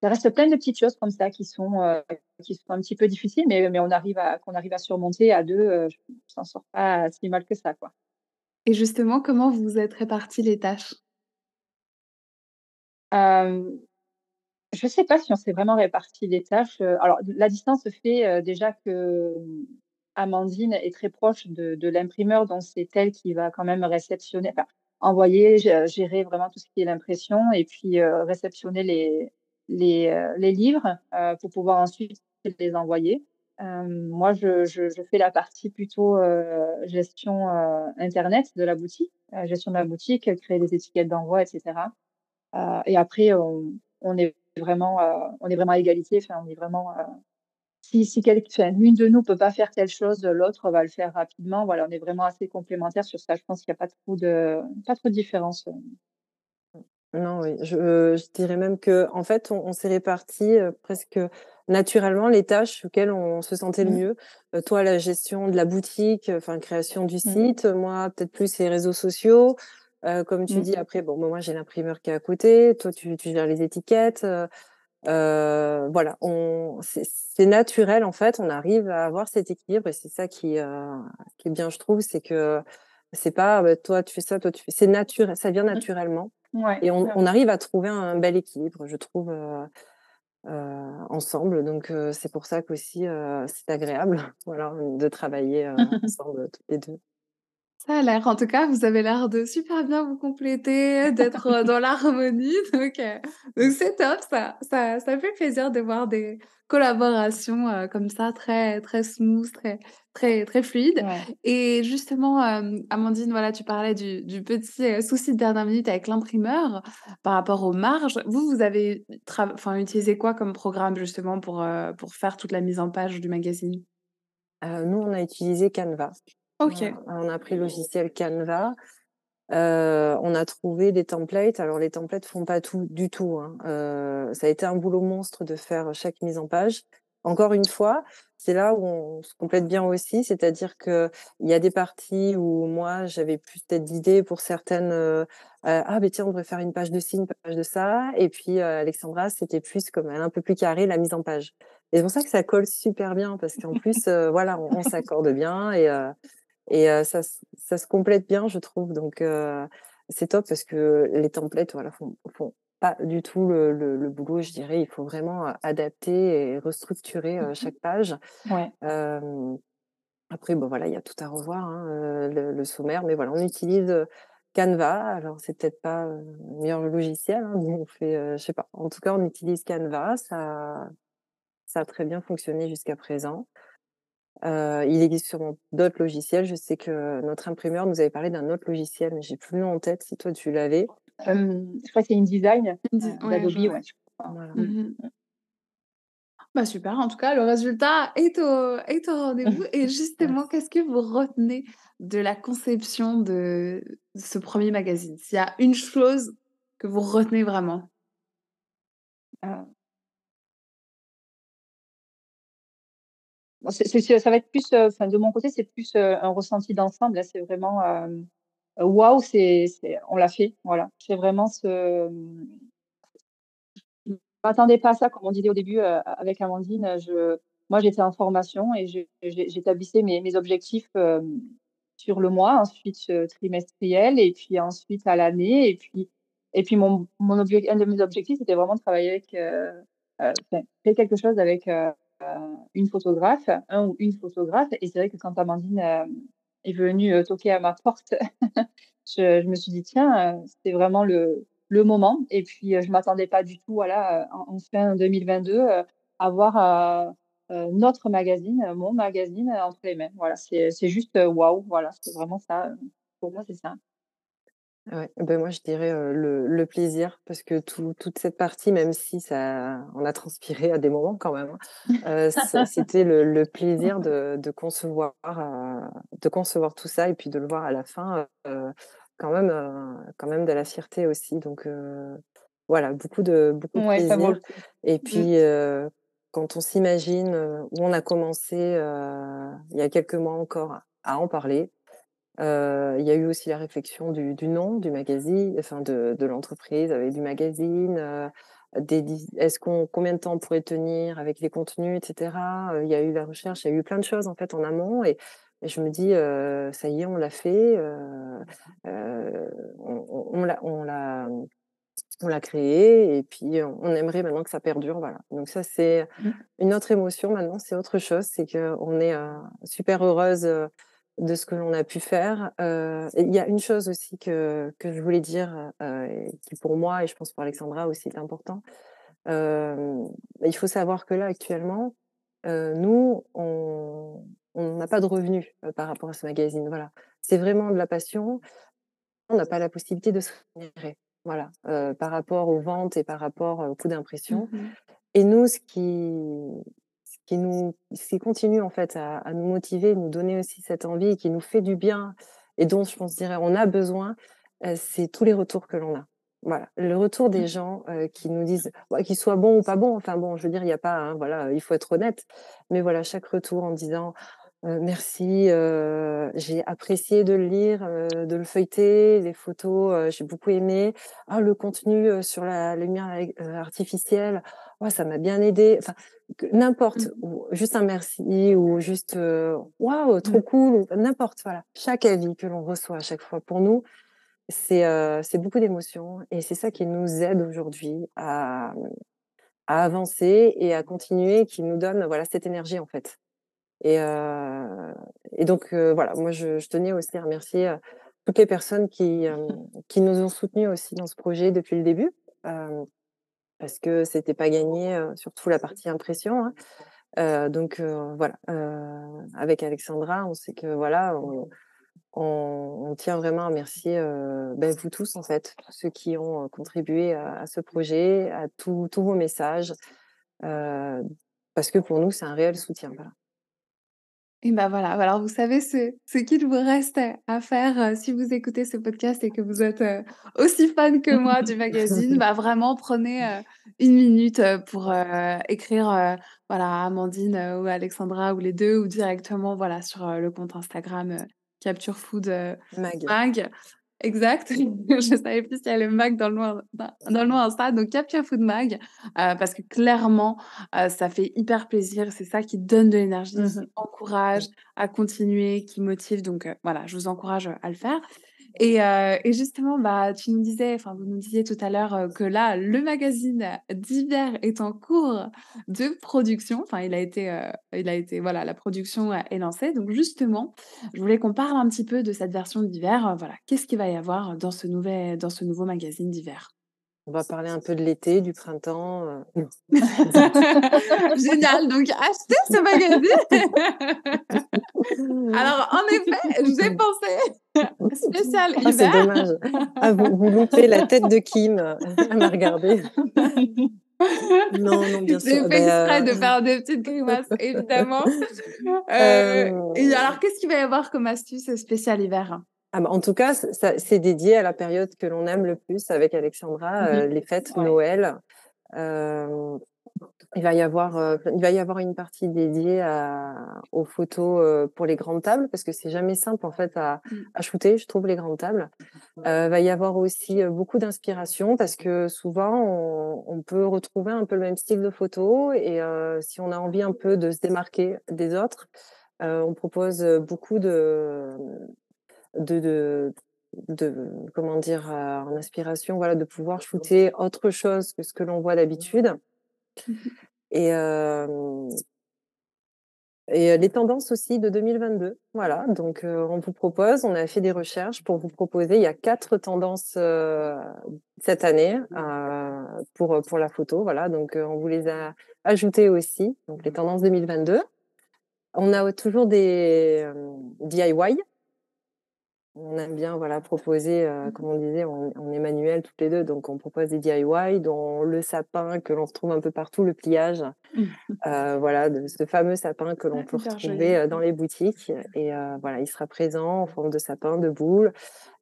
ça reste plein de petites choses comme ça qui sont, euh, qui sont un petit peu difficiles, mais, mais on arrive à, qu'on arrive à surmonter à deux, euh, je ne s'en sort pas si mal que ça. Quoi. Et justement, comment vous vous êtes réparti les tâches? Je ne sais pas si on s'est vraiment réparti les tâches. Alors, la distance fait déjà que Amandine est très proche de, l'imprimeur, donc c'est elle qui va quand même réceptionner, enfin, envoyer, gérer vraiment tout ce qui est l'impression et puis réceptionner les, livres pour pouvoir ensuite les envoyer. Moi, je, je, fais la partie plutôt gestion Internet de la boutique, gestion de la boutique, créer des étiquettes d'envoi, etc. et après, on, on, est vraiment, on est vraiment à égalité. Enfin, on est vraiment si, si l'une de nous peut pas faire telle chose, l'autre va le faire rapidement. Voilà, on est vraiment assez complémentaires sur ça. Je pense qu'il n'y a pas trop de, pas trop de différence. Non, oui, je, je dirais même que en fait, on, s'est réparti presque naturellement les tâches auxquelles on se sentait le mmh. mieux. toi, la gestion de la boutique, enfin création du mmh. site, moi peut-être plus les réseaux sociaux. comme tu mmh. dis, après, bon, moi j'ai l'imprimeur qui est à côté, toi tu, tu gères les étiquettes. Euh, voilà, on, c'est naturel en fait, on arrive à avoir cet équilibre et c'est ça qui, qui est bien, je trouve, c'est que c'est pas bah, toi tu fais ça, toi tu fais, c'est naturel, ça vient naturellement et on, arrive à trouver un bel équilibre, je trouve, euh, euh, ensemble. Donc, euh, c'est pour ça qu'aussi, c'est agréable voilà, de travailler ensemble, toutes les deux. Ça a l'air, en tout cas, vous avez l'air de super bien vous compléter, d'être dans l'harmonie. Donc, donc c'est top, ça, ça, ça fait plaisir de voir des collaborations comme ça, très, très smooth, très, très, très fluide. Et justement, Amandine, voilà, tu parlais du, du petit souci de dernière minute avec l'imprimeur par rapport aux marges. Vous, vous avez enfin, utilisé quoi comme programme justement pour, pour faire toute la mise en page du magazine? Nous, on a utilisé Canva. On a pris le logiciel Canva. Euh, on a trouvé des templates. Alors les templates font pas tout du tout. Hein. Euh, ça a été un boulot monstre de faire chaque mise en page. Encore une fois, c'est là où on se complète bien aussi, c'est-à-dire que il y a des parties où moi j'avais plus peut-être d'idées pour certaines. Euh, ah ben tiens, on devrait faire une page de ci, une page de ça. Et puis Alexandra, c'était plus comme un peu plus carré la mise en page. Et c'est pour ça que ça colle super bien parce qu'en plus, voilà, on, on s'accorde bien et et ça, ça se complète bien, je trouve. Donc, c'est top parce que les templates, voilà, font, font pas du tout le, le, boulot, je dirais. Il faut vraiment adapter et restructurer mmh chaque page. Ouais. après, bon, voilà, il y a tout à revoir, hein, le, sommaire, mais voilà, on utilise Canva. Alors, c'est peut-être pas le meilleur logiciel. Hein, on fait, je sais pas. En tout cas, on utilise Canva. Ça, ça a très bien fonctionné jusqu'à présent. Euh, il existe sûrement d'autres logiciels. Je sais que notre imprimeur nous avait parlé d'un autre logiciel, mais j'ai plus le nom en tête. Si toi tu l'avais. je crois que c'est InDesign d'Adobe. Ouais, mmh bah super, en tout cas, le résultat est au, est au rendez-vous. Et justement, qu'est-ce que vous retenez de la conception de ce premier magazine? S'il y a une chose que vous retenez vraiment? Ça va être plus, euh, enfin, de mon côté, c'est plus euh, un ressenti d'ensemble. Là, c'est vraiment euh, waouh, c'est, on l'a fait. Voilà, c'est vraiment ce. Je m'attendais pas à ça, comme on disait au début avec Amandine. Je, moi, j'étais en formation et j'établissais mes, mes objectifs sur le mois, ensuite trimestriel et puis ensuite à l'année. Et puis, et puis mon, mon un de mes objectifs, c'était vraiment de travailler avec, faire quelque chose avec euh, une photographe, un ou une photographe. Et c'est vrai que quand Amandine euh, est venue euh, toquer à ma porte, je, me suis dit, tiens, c'était vraiment le, le moment. Et puis, je m'attendais pas du tout, voilà, en, fin 2022, à voir notre magazine, mon magazine entre les mains. Voilà, c'est juste waouh. Voilà, c'est vraiment ça. Pour moi, c'est ça. Ouais, ben moi je dirais le, le, plaisir parce que tout, toute cette partie, même si ça, on a transpiré à des moments quand même, hein, c'était le, le, plaisir de, de concevoir, de concevoir tout ça et puis de le voir à la fin quand même, quand même de la fierté aussi. Donc voilà, beaucoup de beaucoup de plaisir. Et Mmh. puis quand on s'imagine où on a commencé il y a quelques mois encore à en parler, il y a eu aussi la réflexion du, du nom du magazine, enfin de, de l'entreprise avec du magazine. des, est-ce qu'on combien de temps on pourrait tenir avec les contenus, etc. Il y a eu la recherche, il y a eu plein de choses en fait en amont et, et je me dis ça y est, on l'a fait, on, on l'a on l'a on l'a créé et puis on aimerait maintenant que ça perdure. Voilà. Donc ça, c'est Mmh. une autre émotion maintenant, c'est autre chose. C'est qu'on est super heureuse de ce que l'on a pu faire. Il y a une chose aussi que, que je voulais dire, qui pour moi et je pense pour Alexandra aussi est important. il faut savoir que là, actuellement, nous, on n'a pas de revenus par rapport à ce magazine. Voilà. C'est vraiment de la passion. On n'a pas la possibilité de se rémunérer voilà, euh, par rapport aux ventes et par rapport au coût d'impression. Mmh Et nous, ce qui, qui nous, ce qui continue en fait à, à, nous motiver, nous donner aussi cette envie, qui nous fait du bien et dont je pense dirais on a besoin, euh, c'est tous les retours que l'on a. Voilà, le retour des gens euh, qui nous disent, ouais, qu'ils soient bons ou pas bons. Enfin bon, je veux dire, il n'y a pas, hein, voilà, il faut être honnête. Mais voilà, chaque retour en disant, euh, merci, euh, j'ai apprécié de le lire, euh, de le feuilleter, les photos, j'ai beaucoup aimé. Ah, le contenu sur la lumière artificielle, oh, ça m'a bien aidé. Enfin, n'importe, mmh. juste un merci ou juste waouh, trop mmh. cool, n'importe. Voilà, chaque avis que l'on reçoit à chaque fois pour nous, c'est beaucoup d'émotions et c'est ça qui nous aide aujourd'hui à, à avancer et à continuer, qui nous donne voilà cette énergie en fait. Et, euh, et donc, euh, voilà, moi, je, je, tenais aussi à remercier toutes les personnes qui, qui nous ont soutenus aussi dans ce projet depuis le début, parce que c'était pas gagné, surtout la partie impression. Hein. donc, voilà, avec Alexandra, on sait que voilà, on, on, on tient vraiment à remercier ben, vous tous, en fait, ceux qui ont contribué à, à ce projet, à tous vos messages, parce que pour nous, c'est un réel soutien. Voilà. Et ben voilà, alors vous savez ce, ce qu'il vous reste à faire euh, si vous écoutez ce podcast et que vous êtes euh, aussi fan que moi du magazine, bah vraiment prenez euh, une minute pour écrire voilà à Amandine ou Alexandra ou les deux ou directement voilà sur le compte Instagram Capture Food Mag. Mag. Exact. je savais plus s'il y a le mag dans le nom, dans le nom Insta. Donc, Capture Food Mag, euh, parce que clairement, euh, ça fait hyper plaisir. C'est ça qui donne de l'énergie, qui encourage à continuer, qui motive. Donc, euh, voilà, je vous encourage à le faire. Et, euh, et, justement, bah, tu nous disais, enfin, vous nous disiez tout à l'heure euh, que là, le magazine d'hiver est en cours de production. Enfin, il a été, euh, il a été, voilà, la production est lancée. Donc, justement, je voulais qu'on parle un petit peu de cette version d'hiver. Voilà, qu'est-ce qu'il va y avoir dans ce, nouvel, dans ce nouveau magazine d'hiver? On va parler un peu de l'été, du printemps. Génial, donc achetez ce magazine. Alors, en effet, je vous ai pensé spécial hiver. Ah, c'est dommage. Ah, vous, vous, loupez la tête de Kim. Elle m'a regardé. non, non, bien sûr. J'ai fait ben, exprès euh... de faire des petites grimaces, évidemment. Euh, Euh, Et alors, qu'est-ce qu'il va y avoir comme astuce spéciale hiver? Ah bah, en tout cas, c'est dédié à la période que l'on aime le plus avec Alexandra, euh, les fêtes, Ouais. Noël. Euh, il va y avoir, euh, il va y avoir une partie dédiée à, aux photos pour les grandes tables parce que c'est jamais simple en fait à, Mm. à shooter, je trouve les grandes tables. Euh, va y avoir aussi beaucoup d'inspiration parce que souvent on, on peut retrouver un peu le même style de photo et si on a envie un peu de se démarquer des autres, on propose beaucoup de de, de, de comment dire euh, en inspiration voilà de pouvoir shooter autre chose que ce que l'on voit d'habitude. Et euh, et les tendances aussi de 2022 voilà. Donc euh, on vous propose on a fait des recherches pour vous proposer il y a quatre tendances euh, cette année euh, pour pour la photo voilà. Donc on vous les a ajoutées aussi donc les tendances 2022 on a toujours des DIY on aime bien, voilà, proposer, heu, comme on disait, on on est manuels toutes les 2, donc on propose des DIY, dont le sapin que l'on retrouve un peu partout, le pliage, heu, voilà, de ce fameux sapin que l'on Ouais, peut retrouver, joli. heu, dans les boutiques et voilà, il sera présent en forme de sapin, de boule.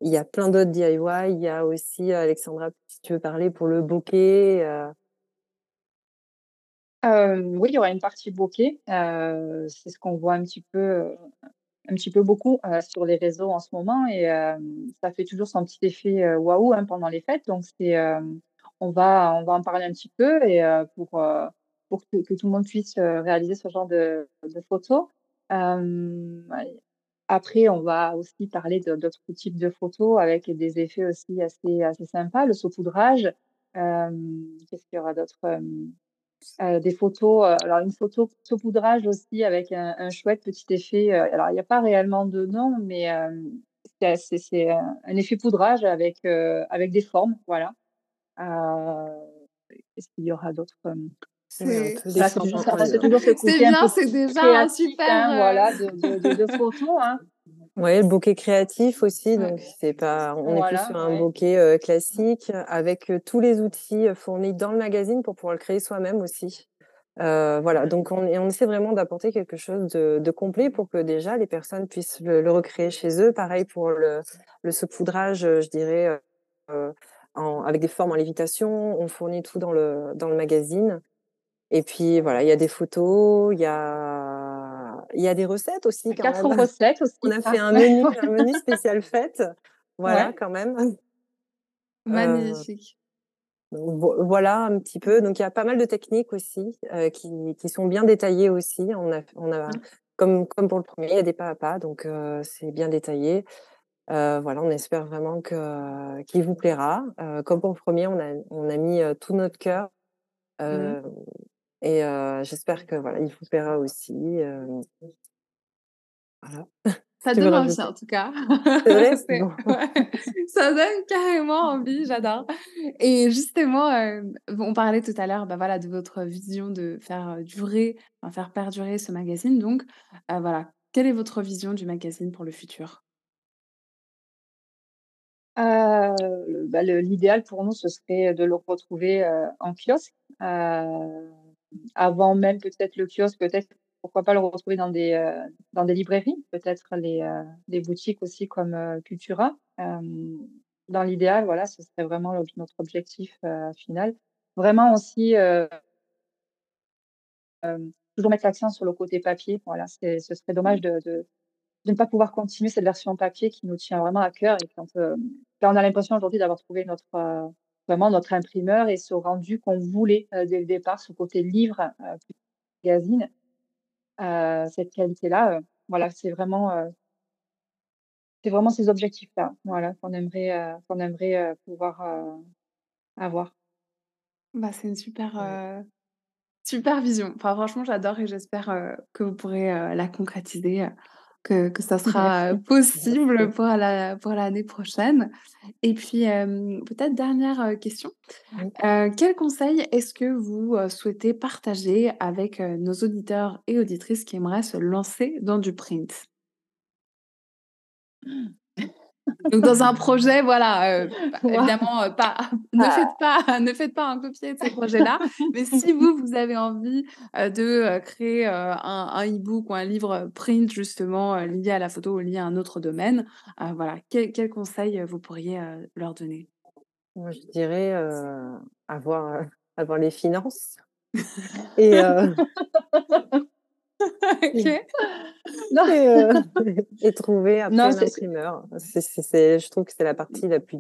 Il y a plein d'autres DIY, il y a aussi, Alexandra, si tu veux parler pour le bokeh, oui, il y aura une partie bokeh, c'est ce qu'on voit un petit peu, un petit peu beaucoup, heu, sur les réseaux en ce moment et hem, ça fait toujours son petit effet, heu, waouh, hein, pendant les fêtes donc c'est, on va on va en parler un petit peu et pour, pour que tout le monde puisse, réaliser ce genre de de photos. Après on va aussi parler d'autres types de photos avec des effets aussi assez assez sympas, le saupoudrage. Qu'est-ce qu'il y aura d'autre? Heu, des photos, heu, alors une photo saupoudrage aussi avec un un chouette petit effet, heu, alors il y a pas réellement de nom, mais c'est un effet poudrage avec, avec des formes, voilà. Heu, qu'est-ce qu'il y aura d'autre, hem? oui, un C'est toujours ce côté bien, peu c'est déjà un créatif, hein, super, voilà, heu de de de de photos, hein. Ouais, le bokeh créatif aussi, ouais. donc c'est pas on est plus Voilà, sur un ouais. bokeh, heu, classique avec, heu, tous les outils, heu, fournis dans le magazine pour pouvoir le créer soi-même aussi. Heu, voilà, donc on essaie vraiment d'apporter quelque chose de de complet pour que déjà les personnes puissent le le recréer chez eux. Pareil pour le le saupoudrage, je dirais, en avec des formes en lévitation. On fournit tout dans le dans le magazine et puis voilà, il y a des photos, il y a il y a des recettes aussi quand 4 même. recettes On aussi, a fait un menu un menu spécial fête, voilà, Ouais. quand même. Heu, Magnifique. donc voilà un petit peu. Donc il y a pas mal de techniques aussi, heu, qui qui sont bien détaillées aussi. On a on a Mmh. comme comme pour le premier, il y a des pas à pas, donc heu, c'est bien détaillé. Voilà, on espère vraiment que qu'il vous plaira. Comme pour le premier, on a on a mis, tout notre cœur, Mmh. Et j'espère que voilà, il vous plaira aussi, voilà. Ça donne envie en tout cas. C'est vrai? C'est Bon. ouais, ça donne carrément envie, j'adore et justement, on parlait tout à l'heure, bah, voilà, de votre vision de faire, durer, enfin faire perdurer ce magazine donc, voilà. Quelle est votre vision du magazine pour le futur? Bah, l'idéal pour nous, ce serait de le retrouver, en kiosque, avant même peut-être le kiosque, peut-être pourquoi pas le retrouver dans des, heu, dans des librairies, peut-être les, heu, des boutiques aussi comme, heu, Cultura. Dans l'idéal, voilà, ce serait vraiment notre objectif, final. Vraiment aussi, toujours mettre l'accent sur le côté papier, voilà, ce serait dommage de de de ne pas pouvoir continuer cette version papier qui nous tient vraiment à cœur et quand, on a l'impression aujourd'hui d'avoir trouvé notre, vraiment notre imprimeur et ce rendu qu'on voulait, heu, dès le départ, ce côté livre, heu, magazine, heu, cette qualité-là, voilà, c'est vraiment, c'est vraiment ces objectifs-là, voilà, qu'on aimerait, qu'on aimerait, pouvoir, avoir. Bah, c'est une super, super vision. Enfin franchement j'adore et j'espère, que vous pourrez, la concrétiser, que que ça sera, Merci. possible pour la pour l'année prochaine et puis, hem, peut-être dernière, heu, question. Heu, quel conseil est-ce que vous, souhaitez partager avec, nos auditeurs et auditrices qui aimeraient se lancer dans du print? Donc dans un projet, voilà, Waouh! évidemment, heu, pas ne Ah! faites pas ne faites pas un copier de ces projets-là, mais si vous, vous avez envie, heu, de, créer, un un e-book ou un livre, print justement, lié à la photo ou lié à un autre domaine, voilà, quel quel conseil, vous pourriez, leur donner? Moi, je dirais, avoir, avoir les finances et OK. Non, et trouver après non, un c'est c'est imprimeur. C'est c'est c'est je trouve que c'est la partie la plus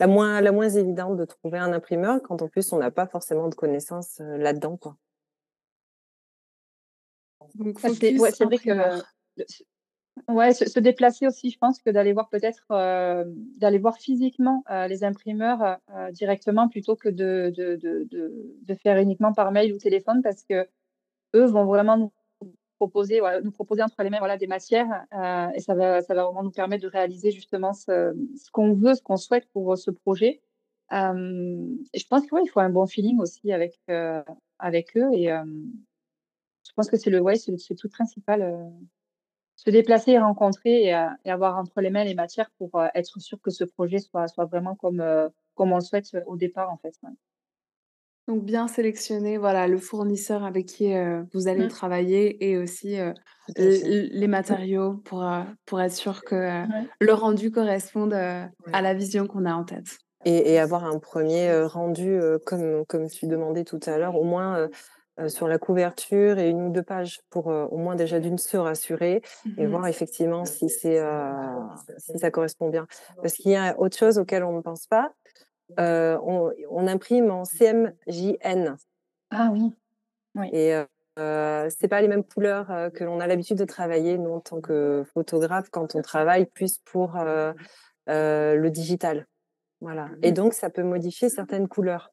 la moins la moins évidente de trouver un imprimeur quand en plus on n'a pas forcément de connaissances, heu, là-dedans, quoi. Donc c'est ouais, vrai que Ouais, se se déplacer aussi, je pense que d'aller voir peut-être, hem, d'aller voir physiquement, les imprimeurs, directement plutôt que de de de de de faire uniquement par mail ou téléphone parce qu'eux vont vraiment nous proposer, nous proposer entre les mains, voilà, des matières, heu et ça va ça va vraiment nous permettre de réaliser justement ce qu'on veut, ce qu'on souhaite pour, heu, ce projet. Et je pense que, ouais, il faut un bon feeling aussi avec, avec eux et je pense que c'est le ouais, c'est tout principal, se déplacer rencontrer et avoir entre les mains les matières pour, être sûr que ce projet soit soit vraiment comme, comme on le souhaite, au départ, en fait. Donc bien sélectionner, voilà, le fournisseur avec qui, heu, vous allez Mmh. travailler et aussi, l les matériaux pour, heu, pour être sûr que, Ouais. le rendu corresponde, Ouais. à la vision qu'on a en tête. Et et avoir un 1er, heu, rendu, comme comme tu demandais tout à l'heure, au moins, sur la couverture et 1 ou 2 pages pour, au moins déjà d'1 se rassurer Mmh et voir effectivement si c'est, si ça correspond bien. Parce qu'il y a autre chose auquel on ne pense pas, on on imprime en CMJN Ah oui, oui. et heu, c'est pas les mêmes couleurs, que l'on a l'habitude de travailler, nous, en tant que photographes, quand on travaille plus pour, le digital. Voilà et Mmh. donc ça peut modifier certaines couleurs.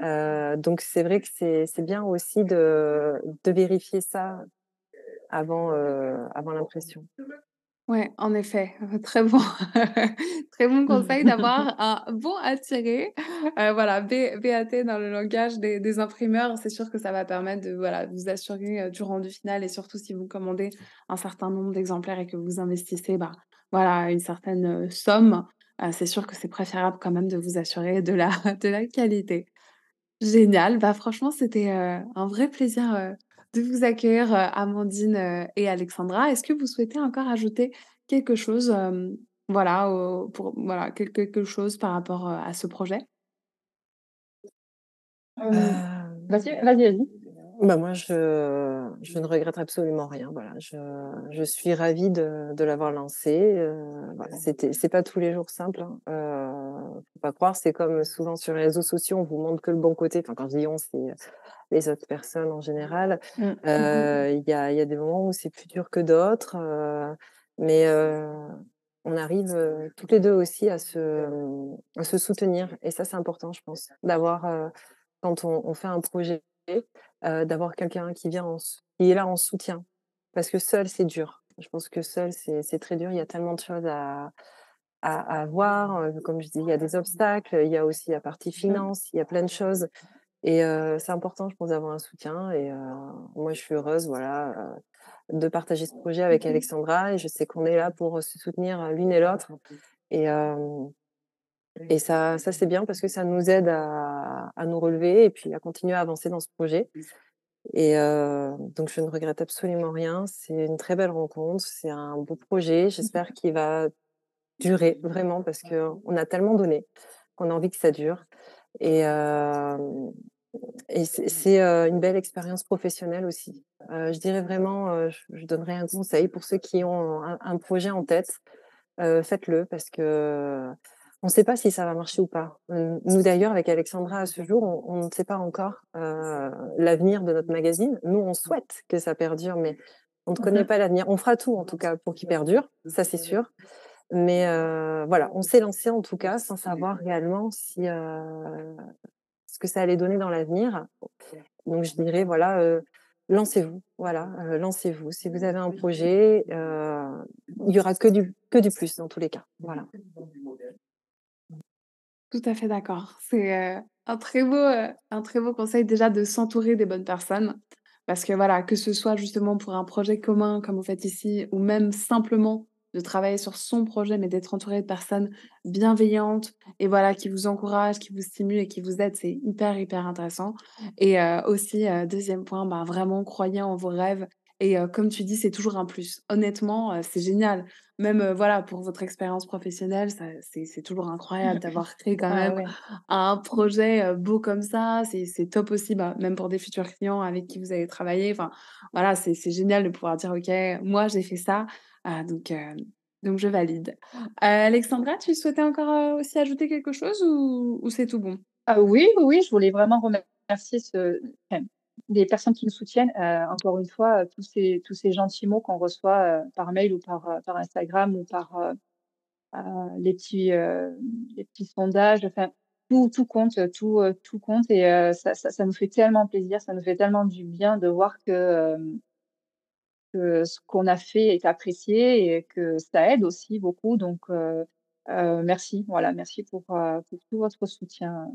Donc c'est vrai que c'est bien aussi de de vérifier ça avant, avant l'impression. Ouais, en effet, très bon très bon conseil d'avoir un bon à tirer, heu, voilà, B BAT dans le langage des des imprimeurs. C'est sûr que ça va permettre de, voilà, vous assurer, heu, du rendu final et surtout si vous commandez un certain nombre d'exemplaires et que vous investissez, bah, voilà, une certaine, heu, somme, heu, c'est sûr que c'est préférable quand même de vous assurer de la de la qualité. Génial, bah, franchement, c'était, un vrai plaisir, de vous accueillir, heu, Amandine, heu, et Alexandra. Est-ce que vous souhaitez encore ajouter quelque chose, hem, voilà, au pour voilà, quel quelque chose par rapport, à ce projet? Vas-y, vas-y. Bah, moi, je je ne regrette absolument rien, voilà. Je je suis ravie de de l'avoir lancé, voilà, c'était c'est pas tous les jours simple, hein, heu, faut pas croire, c'est comme souvent sur les réseaux sociaux, on vous montre que le bon côté, enfin, quand je dis «on», c'est, heu, les autres personnes en général. Mmh. Mmh mh. Heu, il y a il y a des moments où c'est plus dur que d'autres, mais on arrive, toutes les 2 aussi à se, mmh, à se soutenir et ça, c'est important, je pense, d'avoir, quand on on fait un projet, heu, d'avoir quelqu'un qui vient en qui est là en soutien. Parce que seul, c'est dur. Je pense que seul, c'est très dur. Il y a tellement de choses à à à voir, comme je dis, il y a des obstacles, il y a aussi la partie Mmh. finance, il y a plein de choses et c'est important, je pense, d'avoir un soutien et moi, je suis heureuse, voilà, de partager ce projet avec Alexandra et je sais qu'on est là pour, se soutenir, l'une et l'autre et hem et ça ça, c'est bien parce que ça nous aide à à nous relever et puis à continuer à avancer dans ce projet et heu, donc je ne regrette absolument rien. C'est une très belle rencontre, c'est un beau projet. J'espère qu'il va durer vraiment parce qu'on a tellement donné qu'on a envie que ça dure et et c'est heu, une belle expérience professionnelle aussi. Je dirais vraiment, je donnerais un conseil pour ceux qui ont un un projet en tête, faites-le parce qu'on sait pas si ça va marcher ou pas. Heu, nous d'ailleurs avec Alexandra à ce jour, on on ne sait pas encore, heu, l'avenir de notre magazine. Nous, on souhaite que ça perdure, mais on ne connaît mh. pas l'avenir. On fera tout en tout cas pour qu'il perdure, ça c'est sûr, mais heu, voilà, on s'est lancé en tout cas sans savoir réellement si, ce que ça allait donner dans l'avenir. Donc je dirais voilà, lancez-vous, voilà, lancez-vous. Si vous avez un projet, il y aura que du que du plus dans tous les cas, voilà. Tout à fait d'accord. C'est, heu, un très beau, heu, un très beau conseil déjà de s'entourer des bonnes personnes. Parce que voilà, que ce soit justement pour un projet commun comme vous faites ici ou même simplement de travailler sur son projet, mais d'être entouré de personnes bienveillantes et voilà, qui vous encouragent, qui vous stimulent et qui vous aident, c'est hyper, hyper intéressant et heu, aussi, 2e point, bah, vraiment croyez en vos rêves et comme tu dis, c'est toujours un plus. Honnêtement, c'est génial. Même, voilà, pour votre expérience professionnelle, ça c'est c'est toujours incroyable d'avoir créé quand Ah même ouais. un projet, beau comme ça. C'est c'est top aussi, bah, même pour des futurs clients avec qui vous allez travailler. Enfin, voilà, c'est c'est génial de pouvoir dire: «OK, moi j'ai fait ça, ah donc donc je valide». Heu, Alexandra, tu souhaitais encore, aussi ajouter quelque chose ou ou c'est tout bon? Ah oui, oui, oui, je voulais vraiment remercier ce les personnes qui nous soutiennent, heu, encore une fois, heu, tous ces tous ces gentils mots qu'on reçoit, heu, par mail ou par, heu, par Instagram ou par, heu, les petits, les petits sondages, enfin, tout tout compte, tout, tout compte et ça ça ça nous fait tellement plaisir, ça nous fait tellement du bien de voir que, que ce qu'on a fait est apprécié et que ça aide aussi beaucoup donc merci, voilà, merci pour, pour tout votre soutien.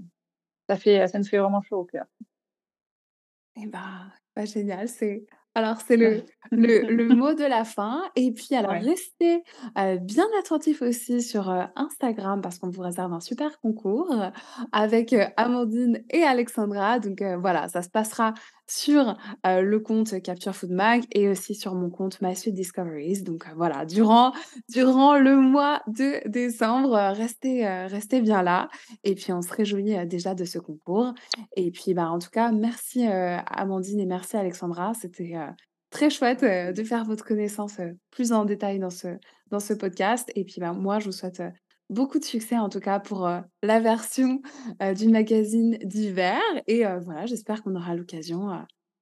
Ça fait ça nous fait vraiment chaud au cœur. Bah bah, génial, c'est Alors, c'est le, le, le mot de la fin. Et puis, alors, Ouais. restez euh, bien attentifs aussi sur euh, Instagram parce qu'on vous réserve un super concours euh, avec Amandine et Alexandra. Donc, voilà, ça se passera sur le compte Capture Food Mag et aussi sur mon compte My Sweet Discoveries. Donc, voilà, durant, durant le mois de décembre, restez, restez bien là. Et puis, on se réjouit déjà de ce concours. Et puis, bah, en tout cas, merci Amandine et merci Alexandra. C'était très chouette de faire votre connaissance plus en détail dans ce, dans ce podcast. Et puis, bah, moi, je vous souhaite beaucoup de succès, en tout cas, pour euh, la version euh, du magazine d'hiver. Et euh, voilà, j'espère qu'on aura l'occasion euh,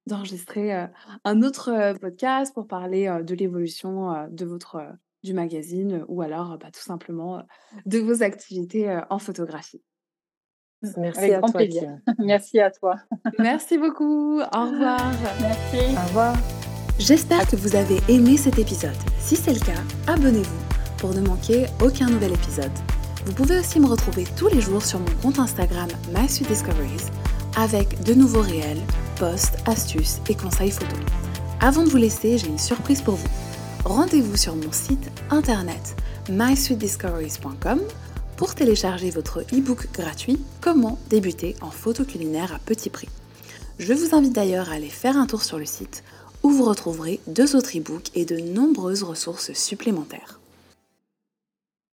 d'enregistrer euh, un autre euh, podcast pour parler euh, de l'évolution euh, de votre, euh, du magazine ou alors bah, tout simplement euh, de vos activités euh, en photographie. Merci Avec à grand toi, plaisir. Merci à toi. Merci beaucoup. Au revoir. Merci. Au revoir. J'espère que vous avez aimé cet épisode. Si c'est le cas, abonnez-vous pour ne manquer aucun nouvel épisode. Vous pouvez aussi me retrouver tous les jours sur mon compte Instagram MySweetDiscoveries avec de nouveaux réels, posts, astuces et conseils photos. Avant de vous laisser, j'ai une surprise pour vous. Rendez-vous sur mon site internet mysweetdiscoveries.com pour télécharger votre e-book gratuit Comment débuter en photo culinaire à petit prix. Je vous invite d'ailleurs à aller faire un tour sur le site où vous retrouverez deux autres e-books et de nombreuses ressources supplémentaires.